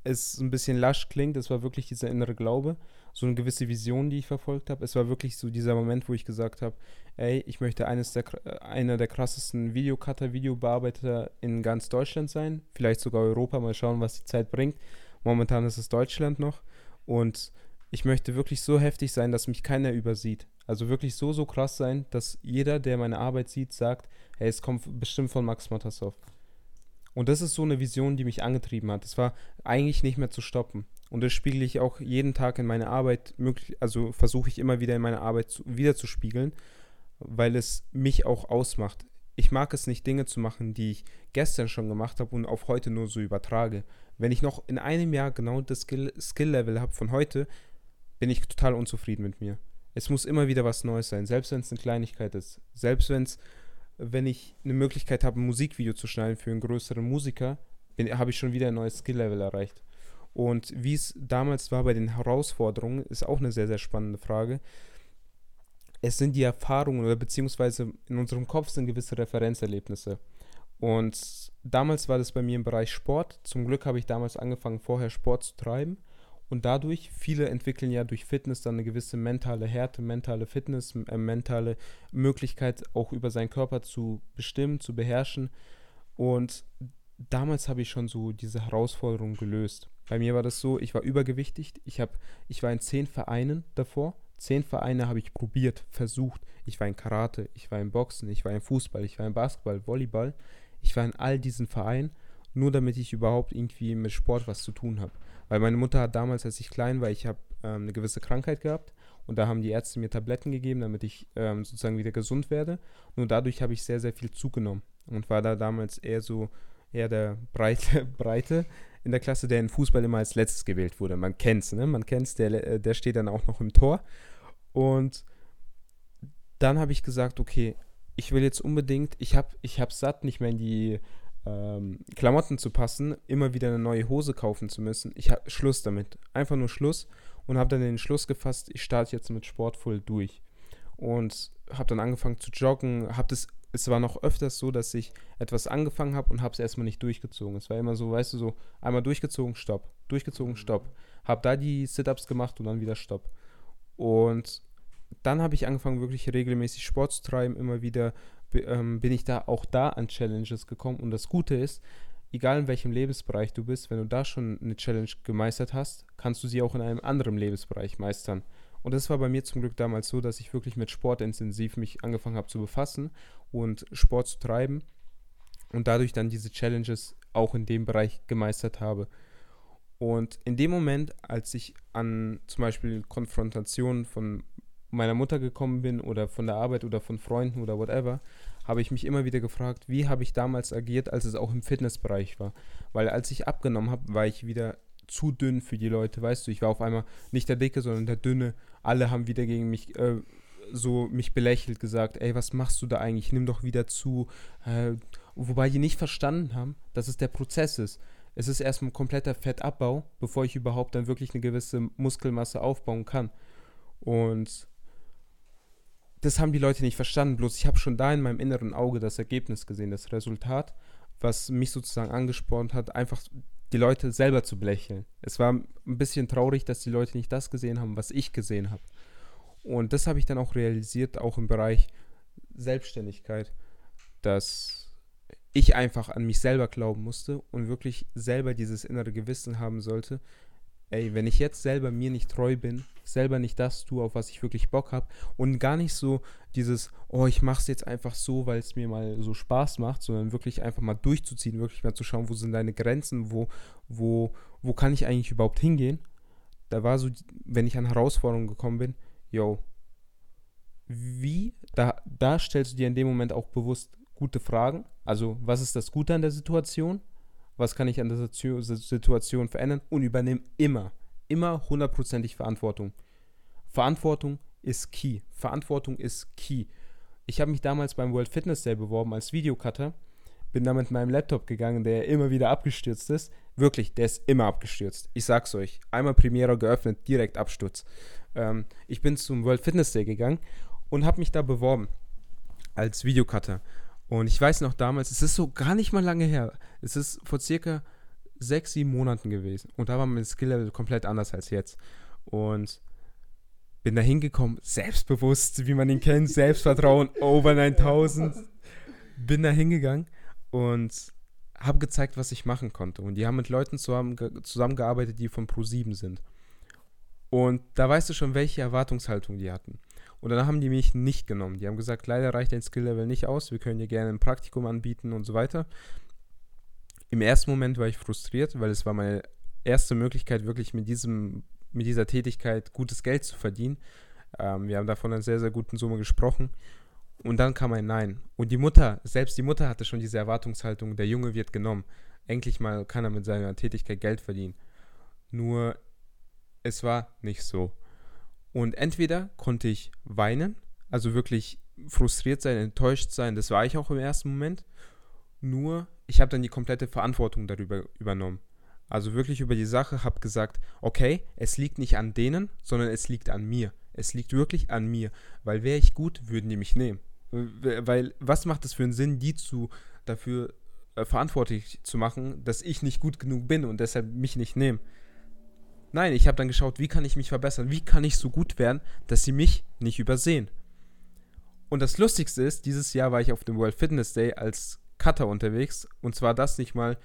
es ein bisschen lasch klingt, es war wirklich dieser innere Glaube, so eine gewisse Vision, die ich verfolgt habe. Es war wirklich so dieser Moment, wo ich gesagt habe, ey, ich möchte eines der, einer der krassesten Videocutter, Videobearbeiter in ganz Deutschland sein, vielleicht sogar Europa, mal schauen, was die Zeit bringt. Momentan ist es Deutschland noch und ich möchte wirklich so heftig sein, dass mich keiner übersieht. Also wirklich so, so krass sein, dass jeder, der meine Arbeit sieht, sagt, hey, es kommt bestimmt von Max Matassov. Und das ist so eine Vision, die mich angetrieben hat. Es war eigentlich nicht mehr zu stoppen. Und das spiegele ich auch jeden Tag in meiner Arbeit, möglich, also versuche ich immer wieder in meiner Arbeit zu, wieder zu spiegeln, weil es mich auch ausmacht. Ich mag es nicht, Dinge zu machen, die ich gestern schon gemacht habe und auf heute nur so übertrage. Wenn ich noch in einem Jahr genau das Skill-Level Skill habe von heute, bin ich total unzufrieden mit mir. Es muss immer wieder was Neues sein, selbst wenn es eine Kleinigkeit ist. Selbst wenn's, wenn ich eine Möglichkeit habe, ein Musikvideo zu schneiden für einen größeren Musiker, habe ich schon wieder ein neues Skill-Level erreicht. Und wie es damals war bei den Herausforderungen, ist auch eine sehr, sehr spannende Frage. Es sind die Erfahrungen oder beziehungsweise in unserem Kopf sind gewisse Referenzerlebnisse. Und damals war das bei mir im Bereich Sport. Zum Glück habe ich damals angefangen, vorher Sport zu treiben. Und dadurch, viele entwickeln ja durch Fitness dann eine gewisse mentale Härte, mentale Fitness, äh, mentale Möglichkeit, auch über seinen Körper zu bestimmen, zu beherrschen. Und damals habe ich schon so diese Herausforderung gelöst. Bei mir war das so, ich war übergewichtig, ich, hab, ich war in zehn Vereinen davor. Zehn Vereine habe ich probiert, versucht. Ich war in Karate, ich war in Boxen, ich war in Fußball, ich war in Basketball, Volleyball. Ich war in all diesen Vereinen, nur damit ich überhaupt irgendwie mit Sport was zu tun habe. Weil meine Mutter hat damals, als ich klein war, ich habe ähm, eine gewisse Krankheit gehabt und da haben die Ärzte mir Tabletten gegeben, damit ich ähm, sozusagen wieder gesund werde. Nur dadurch habe ich sehr, sehr viel zugenommen und war da damals eher so, eher der Breite, Breite in der Klasse, der in Fußball immer als letztes gewählt wurde. Man kennt's, ne? Man kennt's, der, äh, der steht dann auch noch im Tor. Und dann habe ich gesagt, okay, ich will jetzt unbedingt, ich habe ich hab satt, nicht mehr in die ähm, Klamotten zu passen, immer wieder eine neue Hose kaufen zu müssen. Ich habe Schluss damit. Einfach nur Schluss und habe dann den Schluss gefasst, ich starte jetzt mit Sport voll durch. Und habe dann angefangen zu joggen, habe das es war noch öfters so, dass ich etwas angefangen habe und habe es erstmal nicht durchgezogen. Es war immer so, weißt du, so einmal durchgezogen, stopp, durchgezogen, mhm. stopp. Habe da die Sit-ups gemacht und dann wieder stopp. Und dann habe ich angefangen, wirklich regelmäßig Sport zu treiben, immer wieder ähm, bin ich da auch da an Challenges gekommen. Und das Gute ist, egal in welchem Lebensbereich du bist, wenn du da schon eine Challenge gemeistert hast, kannst du sie auch in einem anderen Lebensbereich meistern. Und das war bei mir zum Glück damals so, dass ich wirklich mit Sport intensiv mich angefangen habe zu befassen und Sport zu treiben und dadurch dann diese Challenges auch in dem Bereich gemeistert habe. Und in dem Moment, als ich an zum Beispiel Konfrontationen von meiner Mutter gekommen bin oder von der Arbeit oder von Freunden oder whatever, habe ich mich immer wieder gefragt, wie habe ich damals agiert, als es auch im Fitnessbereich war. Weil als ich abgenommen habe, war ich wieder zu dünn für die Leute, weißt du, ich war auf einmal nicht der Dicke, sondern der Dünne. Alle haben wieder gegen mich äh, so mich belächelt, gesagt, ey, was machst du da eigentlich? Nimm doch wieder zu. Äh, wobei die nicht verstanden haben, dass es der Prozess ist. Es ist erstmal ein kompletter Fettabbau, bevor ich überhaupt dann wirklich eine gewisse Muskelmasse aufbauen kann. Und das haben die Leute nicht verstanden. Bloß ich habe schon da in meinem inneren Auge das Ergebnis gesehen, das Resultat, was mich sozusagen angespornt hat, einfach die Leute selber zu belächeln. Es war ein bisschen traurig, dass die Leute nicht das gesehen haben, was ich gesehen habe. Und das habe ich dann auch realisiert, auch im Bereich Selbstständigkeit, dass ich einfach an mich selber glauben musste und wirklich selber dieses innere Gewissen haben sollte, ey, wenn ich jetzt selber mir nicht treu bin, selber nicht das tue, auf was ich wirklich Bock habe und gar nicht so dieses, oh, ich mache es jetzt einfach so, weil es mir mal so Spaß macht, sondern wirklich einfach mal durchzuziehen, wirklich mal zu schauen, wo sind deine Grenzen, wo, wo, wo kann ich eigentlich überhaupt hingehen. Da war so, wenn ich an Herausforderungen gekommen bin, yo, wie, da, da stellst du dir in dem Moment auch bewusst gute Fragen. Also, was ist das Gute an der Situation? Was kann ich an der Situation verändern und übernehme immer, immer hundertprozentig Verantwortung. Verantwortung ist key. Verantwortung ist key. Ich habe mich damals beim World Fitness Day beworben als Videocutter, bin da mit meinem Laptop gegangen, der immer wieder abgestürzt ist. Wirklich, der ist immer abgestürzt. Ich sag's euch. Einmal Premiere geöffnet, direkt Absturz. Ähm, ich bin zum World Fitness Day gegangen und habe mich da beworben als Videocutter. Und ich weiß noch damals, es ist so gar nicht mal lange her. Es ist vor circa sechs, sieben Monaten gewesen. Und da war mein Skill-Level komplett anders als jetzt. Und bin da hingekommen, selbstbewusst, wie man ihn kennt, Selbstvertrauen, over 9000. Bin da hingegangen und habe gezeigt, was ich machen konnte. Und die haben mit Leuten zusammen, zusammengearbeitet, die von Pro7 sind. Und da weißt du schon, welche Erwartungshaltung die hatten. Und dann haben die mich nicht genommen. Die haben gesagt, leider reicht dein Skill-Level nicht aus, wir können dir gerne ein Praktikum anbieten und so weiter. Im ersten Moment war ich frustriert, weil es war meine erste Möglichkeit, wirklich mit, diesem, mit dieser Tätigkeit gutes Geld zu verdienen. Ähm, wir haben davon einer sehr, sehr guten Summe gesprochen. Und dann kam ein Nein. Und die Mutter, selbst die Mutter hatte schon diese Erwartungshaltung, der Junge wird genommen. Endlich mal kann er mit seiner Tätigkeit Geld verdienen. Nur es war nicht so. Und entweder konnte ich weinen, also wirklich frustriert sein, enttäuscht sein, das war ich auch im ersten Moment. Nur ich habe dann die komplette Verantwortung darüber übernommen. Also wirklich über die Sache, habe gesagt, okay, es liegt nicht an denen, sondern es liegt an mir. Es liegt wirklich an mir, weil wäre ich gut, würden die mich nehmen. Weil was macht es für einen Sinn, die zu dafür äh, verantwortlich zu machen, dass ich nicht gut genug bin und deshalb mich nicht nehmen? Nein, ich habe dann geschaut, wie kann ich mich verbessern? Wie kann ich so gut werden, dass sie mich nicht übersehen? Und das Lustigste ist, dieses Jahr war ich auf dem World Fitness Day als Cutter unterwegs und zwar das nicht mal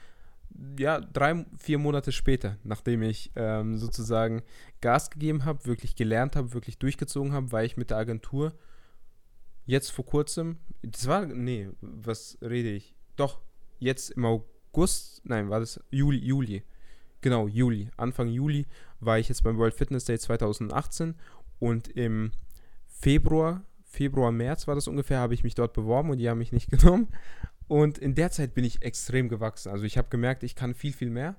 ja, drei, vier Monate später, nachdem ich ähm, sozusagen Gas gegeben habe, wirklich gelernt habe, wirklich durchgezogen habe, war ich mit der Agentur jetzt vor kurzem, das war, nee, was rede ich? Doch, jetzt im August, nein, war das Juli, Juli, genau, Juli, Anfang Juli war ich jetzt beim World Fitness Day 2018 und im Februar, Februar, März war das ungefähr, habe ich mich dort beworben und die haben mich nicht genommen. Und in der Zeit bin ich extrem gewachsen. Also ich habe gemerkt, ich kann viel, viel mehr.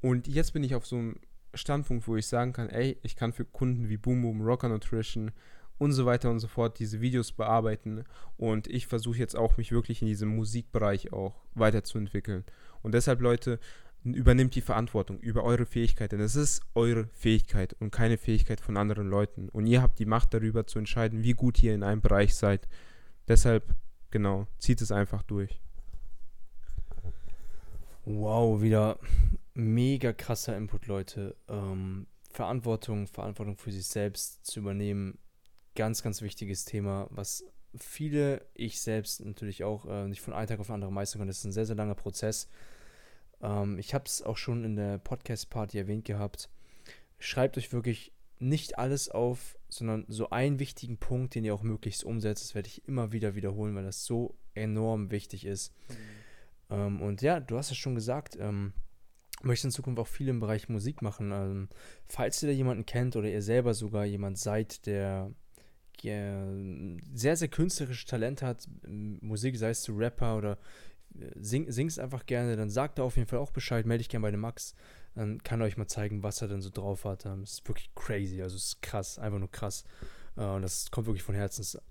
Und jetzt bin ich auf so einem Standpunkt, wo ich sagen kann, ey, ich kann für Kunden wie Boom Boom, Rocker Nutrition und so weiter und so fort diese Videos bearbeiten. Und ich versuche jetzt auch, mich wirklich in diesem Musikbereich auch weiterzuentwickeln. Und deshalb, Leute, übernimmt die Verantwortung über eure Fähigkeit, denn es ist eure Fähigkeit und keine Fähigkeit von anderen Leuten. Und ihr habt die Macht darüber zu entscheiden, wie gut ihr in einem Bereich seid. Deshalb, genau, zieht es einfach durch. Wow, wieder mega krasser Input, Leute. Ähm, Verantwortung, Verantwortung für sich selbst zu übernehmen, ganz, ganz wichtiges Thema, was viele, ich selbst natürlich auch, äh, nicht von einem Tag auf den anderen meistern können. Das ist ein sehr, sehr langer Prozess. Ähm, ich habe es auch schon in der Podcast-Party erwähnt gehabt. Schreibt euch wirklich nicht alles auf, sondern so einen wichtigen Punkt, den ihr auch möglichst umsetzt. Das werde ich immer wieder wiederholen, weil das so enorm wichtig ist. Mhm. Ähm, und ja, du hast es schon gesagt, ähm, möchte in Zukunft auch viel im Bereich Musik machen. Ähm, falls ihr da jemanden kennt oder ihr selber sogar jemand seid, der sehr, sehr künstlerisches Talent hat, Musik, sei es zu Rapper oder sing, singst einfach gerne, dann sagt er auf jeden Fall auch Bescheid, melde ich gerne bei dem Max. Dann kann er euch mal zeigen, was er denn so drauf hat. Das ist wirklich crazy, also es ist krass, einfach nur krass. Äh, und das kommt wirklich von Herzen. Das ist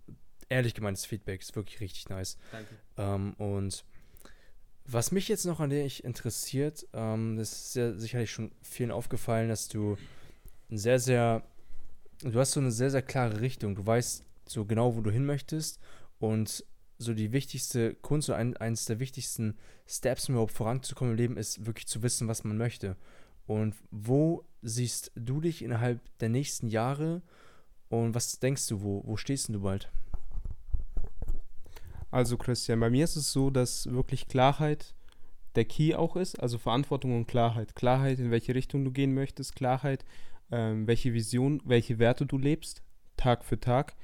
ehrlich gemeintes Feedback, ist wirklich richtig nice. Danke. Ähm, und was mich jetzt noch an dich interessiert, ähm, das ist ja sicherlich schon vielen aufgefallen, dass du sehr, sehr, du hast so eine sehr, sehr klare Richtung. Du weißt so genau, wo du hin möchtest und so die wichtigste Kunst oder ein, eines der wichtigsten Steps, um überhaupt voranzukommen im Leben, ist wirklich zu wissen, was man möchte. Und wo siehst du dich innerhalb der nächsten Jahre und was denkst du, wo, wo stehst du bald? Also Christian, bei mir ist es so, dass wirklich Klarheit der Key auch ist, also Verantwortung und Klarheit. Klarheit, in welche Richtung du gehen möchtest, Klarheit, ähm, welche Vision, welche Werte du lebst, Tag für Tag.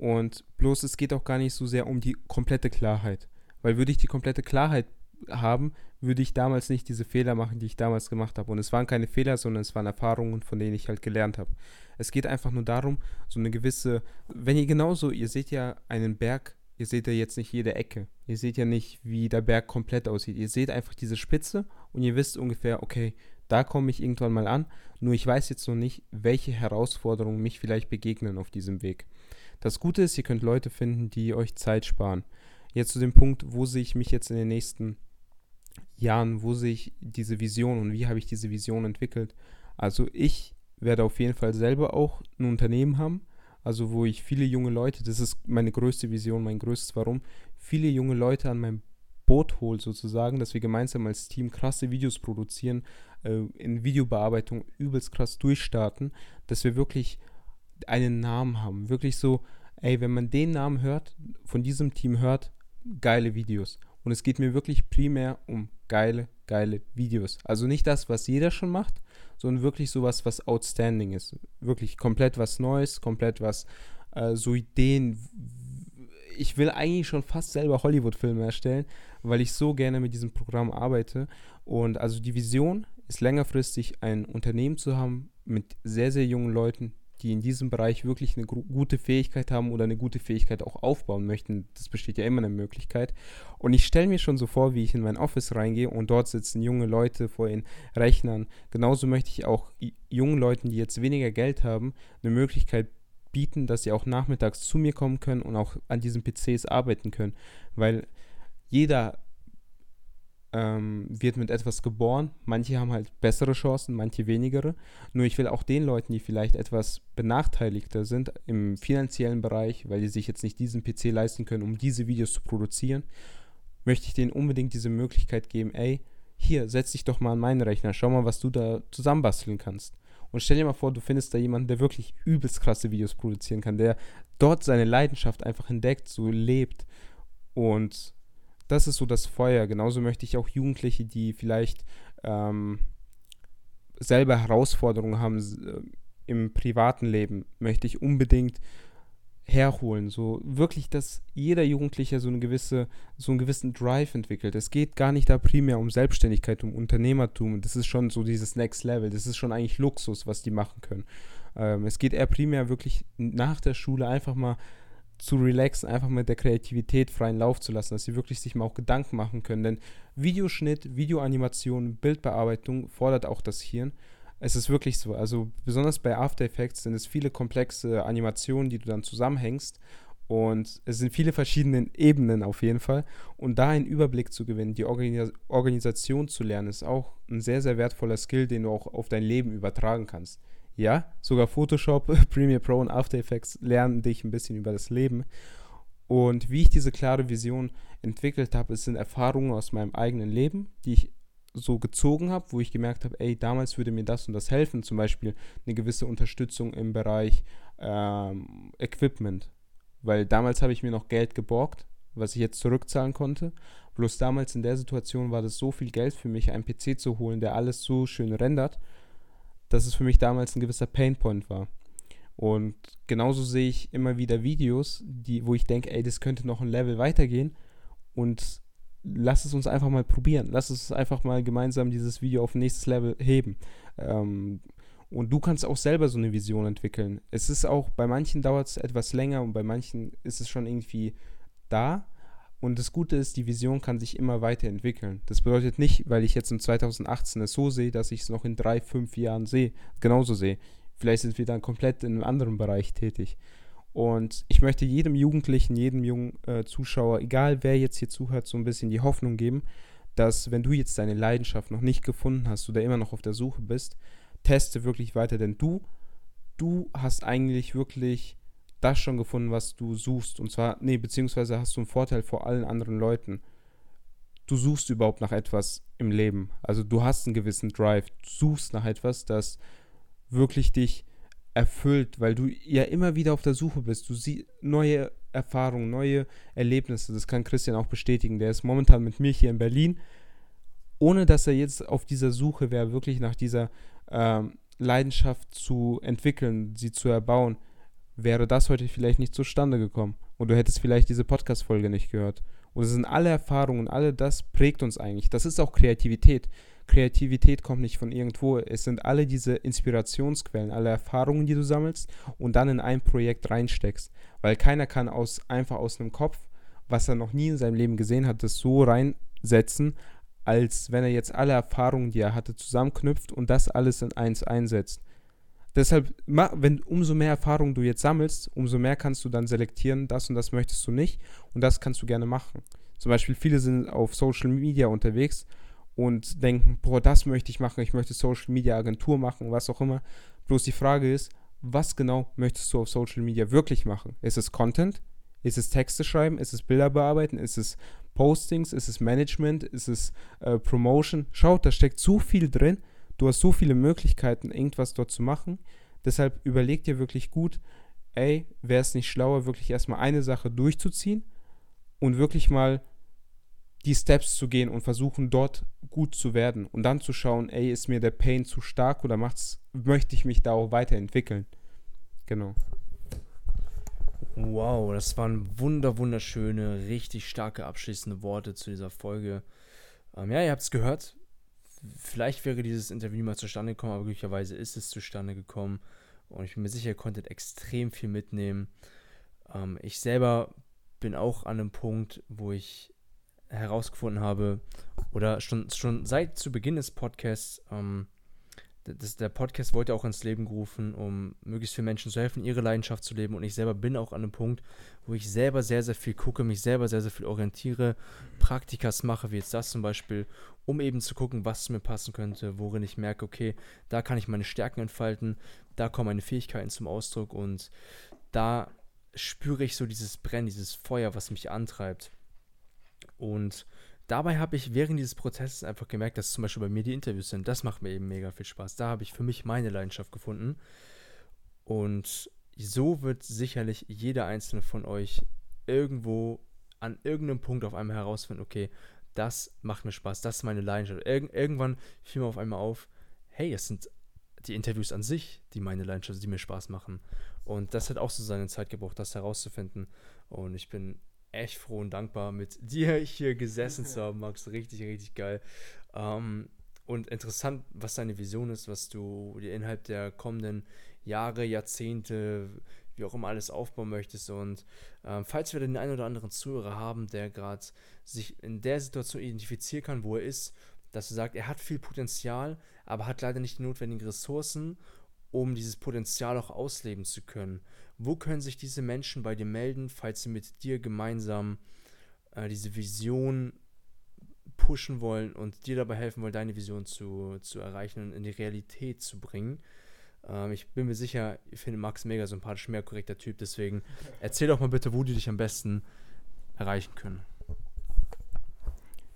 Und bloß es geht auch gar nicht so sehr um die komplette Klarheit. Weil würde ich die komplette Klarheit haben, würde ich damals nicht diese Fehler machen, die ich damals gemacht habe. Und es waren keine Fehler, sondern es waren Erfahrungen, von denen ich halt gelernt habe. Es geht einfach nur darum, so eine gewisse, wenn ihr genauso, ihr seht ja einen Berg Ihr seht ja jetzt nicht jede Ecke. Ihr seht ja nicht, wie der Berg komplett aussieht. Ihr seht einfach diese Spitze und ihr wisst ungefähr, okay, da komme ich irgendwann mal an. Nur ich weiß jetzt noch nicht, welche Herausforderungen mich vielleicht begegnen auf diesem Weg. Das Gute ist, ihr könnt Leute finden, die euch Zeit sparen. Jetzt zu dem Punkt, wo sehe ich mich jetzt in den nächsten Jahren, wo sehe ich diese Vision und wie habe ich diese Vision entwickelt. Also ich werde auf jeden Fall selber auch ein Unternehmen haben, also wo ich viele junge Leute, das ist meine größte Vision, mein größtes Warum, viele junge Leute an mein Boot hole sozusagen, dass wir gemeinsam als Team krasse Videos produzieren, äh, in Videobearbeitung übelst krass durchstarten, dass wir wirklich einen Namen haben. Wirklich so, ey, wenn man den Namen hört, von diesem Team hört, geile Videos. Und es geht mir wirklich primär um geile, geile Videos. Also nicht das, was jeder schon macht, sondern wirklich sowas, was outstanding ist. Wirklich komplett was Neues, komplett was äh, so Ideen. Ich will eigentlich schon fast selber Hollywood-Filme erstellen, weil ich so gerne mit diesem Programm arbeite. Und also die Vision ist längerfristig ein Unternehmen zu haben mit sehr, sehr jungen Leuten, die in diesem Bereich wirklich eine gute Fähigkeit haben oder eine gute Fähigkeit auch aufbauen möchten. Das besteht ja immer eine Möglichkeit. Und ich stelle mir schon so vor, wie ich in mein Office reingehe und dort sitzen junge Leute vor den Rechnern. Genauso möchte ich auch jungen Leuten, die jetzt weniger Geld haben, eine Möglichkeit bieten, dass sie auch nachmittags zu mir kommen können und auch an diesen PCs arbeiten können. Weil jeder ähm, wird mit etwas geboren. Manche haben halt bessere Chancen, manche wenigere. Nur ich will auch den Leuten, die vielleicht etwas benachteiligter sind im finanziellen Bereich, weil die sich jetzt nicht diesen PC leisten können, um diese Videos zu produzieren, möchte ich denen unbedingt diese Möglichkeit geben, ey, hier, setz dich doch mal an meinen Rechner, schau mal, was du da zusammenbasteln kannst. Und stell dir mal vor, du findest da jemanden, der wirklich übelst krasse Videos produzieren kann, der dort seine Leidenschaft einfach entdeckt, so lebt und das ist so das Feuer. Genauso möchte ich auch Jugendliche, die vielleicht ähm, selber Herausforderungen haben äh, im privaten Leben, möchte ich unbedingt herholen. So wirklich, dass jeder Jugendliche so eine gewisse, so einen gewissen Drive entwickelt. Es geht gar nicht da primär um Selbstständigkeit, um Unternehmertum. Das ist schon so dieses Next Level. Das ist schon eigentlich Luxus, was die machen können. Ähm, es geht eher primär wirklich nach der Schule einfach mal zu relaxen, einfach mit der Kreativität freien Lauf zu lassen, dass sie wirklich sich mal auch Gedanken machen können. Denn Videoschnitt, Videoanimation, Bildbearbeitung fordert auch das Hirn. Es ist wirklich so. Also besonders bei After Effects sind es viele komplexe Animationen, die du dann zusammenhängst. Und es sind viele verschiedene Ebenen auf jeden Fall. Und da einen Überblick zu gewinnen, die Organis Organisation zu lernen, ist auch ein sehr, sehr wertvoller Skill, den du auch auf dein Leben übertragen kannst. Ja, sogar Photoshop, Premiere Pro und After Effects lernen dich ein bisschen über das Leben. Und wie ich diese klare Vision entwickelt habe, es sind Erfahrungen aus meinem eigenen Leben, die ich so gezogen habe, wo ich gemerkt habe, ey, damals würde mir das und das helfen, zum Beispiel eine gewisse Unterstützung im Bereich ähm, Equipment, weil damals habe ich mir noch Geld geborgt, was ich jetzt zurückzahlen konnte. Bloß damals in der Situation war das so viel Geld für mich, einen PC zu holen, der alles so schön rendert, dass es für mich damals ein gewisser Painpoint war. Und genauso sehe ich immer wieder Videos, die, wo ich denke, ey, das könnte noch ein Level weitergehen. Und lass es uns einfach mal probieren. Lass es einfach mal gemeinsam dieses Video auf nächstes Level heben. Ähm, und du kannst auch selber so eine Vision entwickeln. Es ist auch, bei manchen dauert es etwas länger und bei manchen ist es schon irgendwie da. Und das Gute ist, die Vision kann sich immer weiterentwickeln. Das bedeutet nicht, weil ich jetzt im 2018 es so sehe, dass ich es noch in drei, fünf Jahren sehe, genauso sehe. Vielleicht sind wir dann komplett in einem anderen Bereich tätig. Und ich möchte jedem Jugendlichen, jedem jungen äh, Zuschauer, egal wer jetzt hier zuhört, so ein bisschen die Hoffnung geben, dass wenn du jetzt deine Leidenschaft noch nicht gefunden hast oder immer noch auf der Suche bist, teste wirklich weiter, denn du, du hast eigentlich wirklich das schon gefunden, was du suchst. Und zwar, nee, beziehungsweise hast du einen Vorteil vor allen anderen Leuten. Du suchst überhaupt nach etwas im Leben. Also du hast einen gewissen Drive. Du suchst nach etwas, das wirklich dich erfüllt, weil du ja immer wieder auf der Suche bist. Du siehst neue Erfahrungen, neue Erlebnisse. Das kann Christian auch bestätigen. Der ist momentan mit mir hier in Berlin, ohne dass er jetzt auf dieser Suche wäre, wirklich nach dieser ähm, Leidenschaft zu entwickeln, sie zu erbauen wäre das heute vielleicht nicht zustande gekommen. Und du hättest vielleicht diese Podcast-Folge nicht gehört. Und es sind alle Erfahrungen, alle das prägt uns eigentlich. Das ist auch Kreativität. Kreativität kommt nicht von irgendwo. Es sind alle diese Inspirationsquellen, alle Erfahrungen, die du sammelst und dann in ein Projekt reinsteckst. Weil keiner kann aus, einfach aus einem Kopf, was er noch nie in seinem Leben gesehen hat, das so reinsetzen, als wenn er jetzt alle Erfahrungen, die er hatte, zusammenknüpft und das alles in eins einsetzt. Deshalb, wenn umso mehr Erfahrung du jetzt sammelst, umso mehr kannst du dann selektieren, das und das möchtest du nicht und das kannst du gerne machen. Zum Beispiel viele sind auf Social Media unterwegs und denken, boah, das möchte ich machen, ich möchte Social Media Agentur machen, was auch immer. Bloß die Frage ist, was genau möchtest du auf Social Media wirklich machen? Ist es Content? Ist es Texte schreiben? Ist es Bilder bearbeiten? Ist es Postings? Ist es Management? Ist es äh, Promotion? Schaut, da steckt so viel drin Du hast so viele Möglichkeiten, irgendwas dort zu machen. Deshalb überleg dir wirklich gut, ey, wäre es nicht schlauer, wirklich erstmal eine Sache durchzuziehen und wirklich mal die Steps zu gehen und versuchen, dort gut zu werden und dann zu schauen, ey, ist mir der Pain zu stark oder macht's, möchte ich mich da auch weiterentwickeln? Genau. Wow, das waren wunder, wunderschöne, richtig starke abschließende Worte zu dieser Folge. Ähm, ja, ihr habt es gehört. Vielleicht wäre dieses Interview mal zustande gekommen, aber glücklicherweise ist es zustande gekommen. Und ich bin mir sicher, ihr konntet extrem viel mitnehmen. Ähm, ich selber bin auch an einem Punkt, wo ich herausgefunden habe, oder schon, schon seit zu Beginn des Podcasts, ähm, das, der Podcast wollte auch ins Leben gerufen, um möglichst vielen Menschen zu helfen, ihre Leidenschaft zu leben. Und ich selber bin auch an einem Punkt, wo ich selber sehr, sehr viel gucke, mich selber sehr, sehr viel orientiere, Praktikas mache, wie jetzt das zum Beispiel, um eben zu gucken, was zu mir passen könnte, worin ich merke, okay, da kann ich meine Stärken entfalten, da kommen meine Fähigkeiten zum Ausdruck und da spüre ich so dieses Brennen, dieses Feuer, was mich antreibt. Und dabei habe ich während dieses Prozesses einfach gemerkt, dass zum Beispiel bei mir die Interviews sind. Das macht mir eben mega viel Spaß. Da habe ich für mich meine Leidenschaft gefunden. Und so wird sicherlich jeder einzelne von euch irgendwo an irgendeinem Punkt auf einmal herausfinden, okay, das macht mir Spaß, das ist meine Leidenschaft. Ir irgendwann fiel mir auf einmal auf, hey, es sind die Interviews an sich, die meine Leidenschaft, die mir Spaß machen. Und das hat auch so seine Zeit gebraucht, das herauszufinden. Und ich bin echt froh und dankbar, mit dir hier gesessen zu haben, Max. Richtig, richtig geil. Ähm, und interessant, was deine Vision ist, was du dir innerhalb der kommenden Jahre, Jahrzehnte, wie auch immer alles aufbauen möchtest. Und ähm, falls wir den einen oder anderen Zuhörer haben, der gerade sich in der Situation identifizieren kann, wo er ist, dass er sagt, er hat viel Potenzial, aber hat leider nicht die notwendigen Ressourcen, um dieses Potenzial auch ausleben zu können. Wo können sich diese Menschen bei dir melden, falls sie mit dir gemeinsam äh, diese Vision pushen wollen und dir dabei helfen wollen, deine Vision zu, zu erreichen und in die Realität zu bringen? Ähm, ich bin mir sicher, ich finde Max mega sympathisch, mehr korrekter Typ, deswegen erzähl doch mal bitte, wo die dich am besten erreichen können.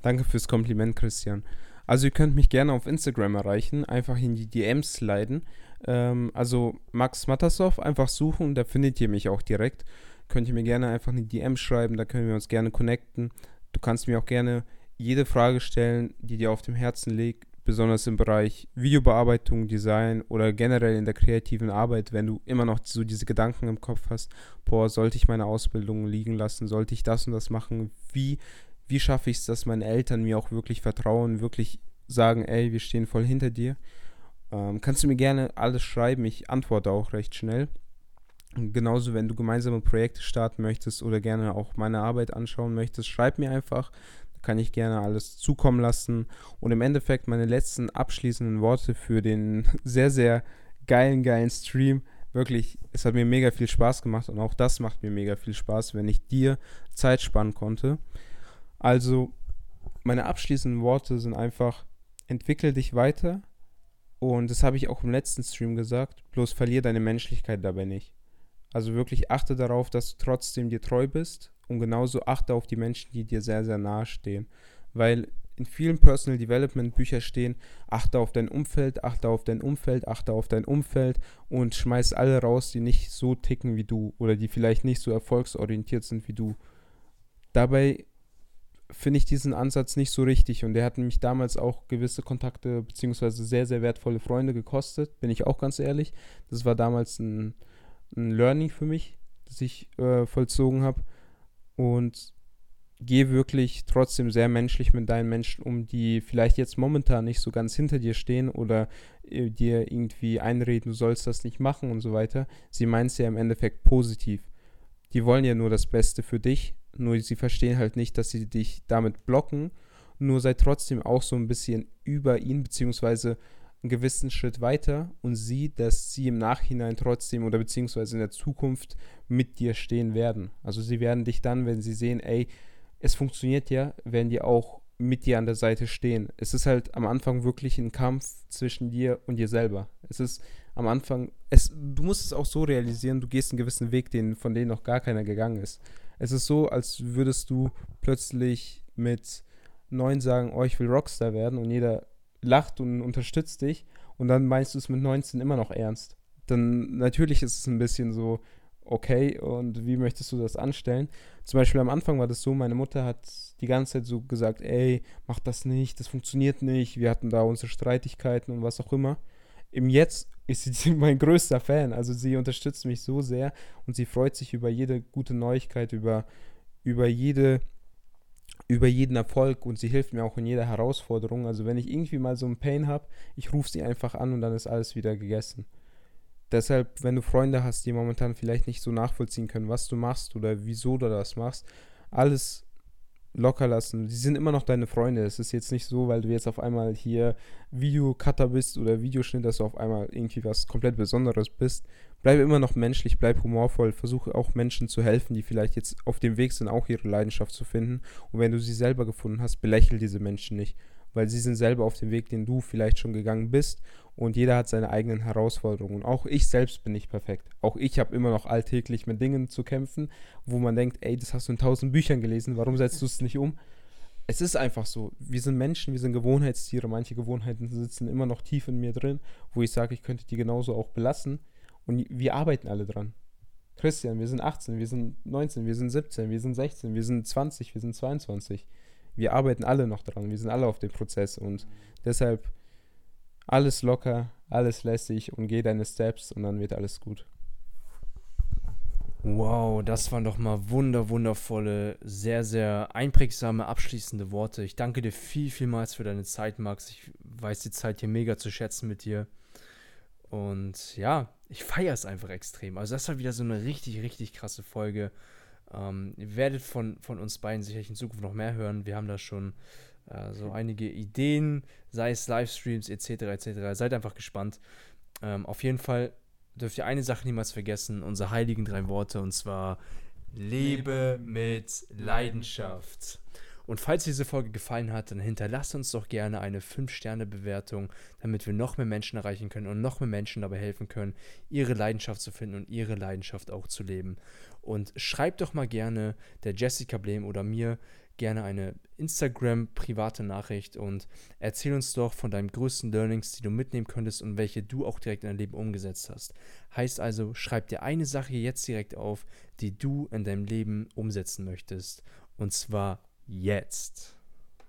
Danke fürs Kompliment, Christian. Also ihr könnt mich gerne auf Instagram erreichen, einfach in die DMs sliden. Ähm, also Max Matasov einfach suchen, da findet ihr mich auch direkt. Könnt ihr mir gerne einfach eine DM schreiben, da können wir uns gerne connecten. Du kannst mir auch gerne jede Frage stellen, die dir auf dem Herzen liegt, besonders im Bereich Videobearbeitung, Design oder generell in der kreativen Arbeit, wenn du immer noch so diese Gedanken im Kopf hast, boah, sollte ich meine Ausbildung liegen lassen, sollte ich das und das machen, wie, wie schaffe ich es, dass meine Eltern mir auch wirklich vertrauen, wirklich sagen, ey, wir stehen voll hinter dir. Ähm, kannst du mir gerne alles schreiben, ich antworte auch recht schnell. genauso, wenn du gemeinsame Projekte starten möchtest oder gerne auch meine Arbeit anschauen möchtest, schreib mir einfach. Da kann ich gerne alles zukommen lassen. Und im Endeffekt meine letzten abschließenden Worte für den sehr, sehr geilen, geilen Stream. Wirklich, es hat mir mega viel Spaß gemacht und auch das macht mir mega viel Spaß, wenn ich dir Zeit spannen konnte. Also, meine abschließenden Worte sind einfach, entwickle dich weiter, und das habe ich auch im letzten Stream gesagt, bloß verlier deine Menschlichkeit dabei nicht. Also wirklich achte darauf, dass du trotzdem dir treu bist und genauso achte auf die Menschen, die dir sehr, sehr nahe stehen. Weil in vielen Personal Development Büchern stehen, achte auf dein Umfeld, achte auf dein Umfeld, achte auf dein Umfeld und schmeiß alle raus, die nicht so ticken wie du oder die vielleicht nicht so erfolgsorientiert sind wie du. Dabei finde ich diesen Ansatz nicht so richtig. Und der hat nämlich damals auch gewisse Kontakte beziehungsweise sehr, sehr wertvolle Freunde gekostet, bin ich auch ganz ehrlich. Das war damals ein, ein Learning für mich, das ich äh, vollzogen habe. Und gehe wirklich trotzdem sehr menschlich mit deinen Menschen um, die vielleicht jetzt momentan nicht so ganz hinter dir stehen oder äh, dir irgendwie einreden, du sollst das nicht machen und so weiter. Sie meinen es ja im Endeffekt positiv. Die wollen ja nur das Beste für dich nur sie verstehen halt nicht, dass sie dich damit blocken. Nur sei trotzdem auch so ein bisschen über ihn, beziehungsweise einen gewissen Schritt weiter und sieh, dass sie im Nachhinein trotzdem oder beziehungsweise in der Zukunft mit dir stehen werden. Also sie werden dich dann, wenn sie sehen, ey, es funktioniert ja, werden die auch mit dir an der Seite stehen. Es ist halt am Anfang wirklich ein Kampf zwischen dir und dir selber. Es ist am Anfang, es, du musst es auch so realisieren, du gehst einen gewissen Weg, den, von dem noch gar keiner gegangen ist. Es ist so, als würdest du plötzlich mit neun sagen, oh, ich will Rockstar werden und jeder lacht und unterstützt dich und dann meinst du es mit 19 immer noch ernst. Dann natürlich ist es ein bisschen so, okay, und wie möchtest du das anstellen? Zum Beispiel am Anfang war das so, meine Mutter hat die ganze Zeit so gesagt, ey, mach das nicht, das funktioniert nicht, wir hatten da unsere Streitigkeiten und was auch immer. Im Jetzt ist sie mein größter Fan. Also sie unterstützt mich so sehr und sie freut sich über jede gute Neuigkeit, über, über jede über jeden Erfolg und sie hilft mir auch in jeder Herausforderung. Also wenn ich irgendwie mal so einen Pain habe, ich rufe sie einfach an und dann ist alles wieder gegessen. Deshalb, wenn du Freunde hast, die momentan vielleicht nicht so nachvollziehen können, was du machst oder wieso du das machst, alles locker lassen. Sie sind immer noch deine Freunde. Es ist jetzt nicht so, weil du jetzt auf einmal hier Videocutter bist oder Videoschnitt, dass du auf einmal irgendwie was komplett Besonderes bist. Bleib immer noch menschlich, bleib humorvoll, versuche auch Menschen zu helfen, die vielleicht jetzt auf dem Weg sind, auch ihre Leidenschaft zu finden. Und wenn du sie selber gefunden hast, belächel diese Menschen nicht, weil sie sind selber auf dem Weg, den du vielleicht schon gegangen bist und jeder hat seine eigenen Herausforderungen. Auch ich selbst bin nicht perfekt. Auch ich habe immer noch alltäglich mit Dingen zu kämpfen, wo man denkt, ey, das hast du in tausend Büchern gelesen, warum setzt du es nicht um? Es ist einfach so. Wir sind Menschen, wir sind Gewohnheitstiere. Manche Gewohnheiten sitzen immer noch tief in mir drin, wo ich sage, ich könnte die genauso auch belassen. Und wir arbeiten alle dran. Christian, wir sind 18, wir sind 19, wir sind 17, wir sind 16, wir sind 20, wir sind 22. Wir arbeiten alle noch dran. Wir sind alle auf dem Prozess und deshalb alles locker, alles lässig und geh deine Steps und dann wird alles gut. Wow, das waren doch mal wunder, wundervolle, sehr, sehr einprägsame, abschließende Worte. Ich danke dir viel, vielmals für deine Zeit, Max. Ich weiß die Zeit hier mega zu schätzen mit dir. Und ja, ich feiere es einfach extrem. Also das war wieder so eine richtig, richtig krasse Folge. Ähm, ihr werdet von, von uns beiden sicherlich in Zukunft noch mehr hören. Wir haben da schon äh, so einige Ideen, sei es Livestreams etc. etc. Seid einfach gespannt. Ähm, auf jeden Fall dürft ihr eine Sache niemals vergessen, unsere heiligen drei Worte, und zwar Lebe mit Leidenschaft. Und falls diese Folge gefallen hat, dann hinterlasst uns doch gerne eine 5-Sterne-Bewertung, damit wir noch mehr Menschen erreichen können und noch mehr Menschen dabei helfen können, ihre Leidenschaft zu finden und ihre Leidenschaft auch zu leben. Und schreibt doch mal gerne der Jessica Blame oder mir, gerne eine Instagram-private Nachricht und erzähl uns doch von deinen größten Learnings, die du mitnehmen könntest und welche du auch direkt in dein Leben umgesetzt hast. Heißt also, schreib dir eine Sache jetzt direkt auf, die du in deinem Leben umsetzen möchtest. Und zwar jetzt.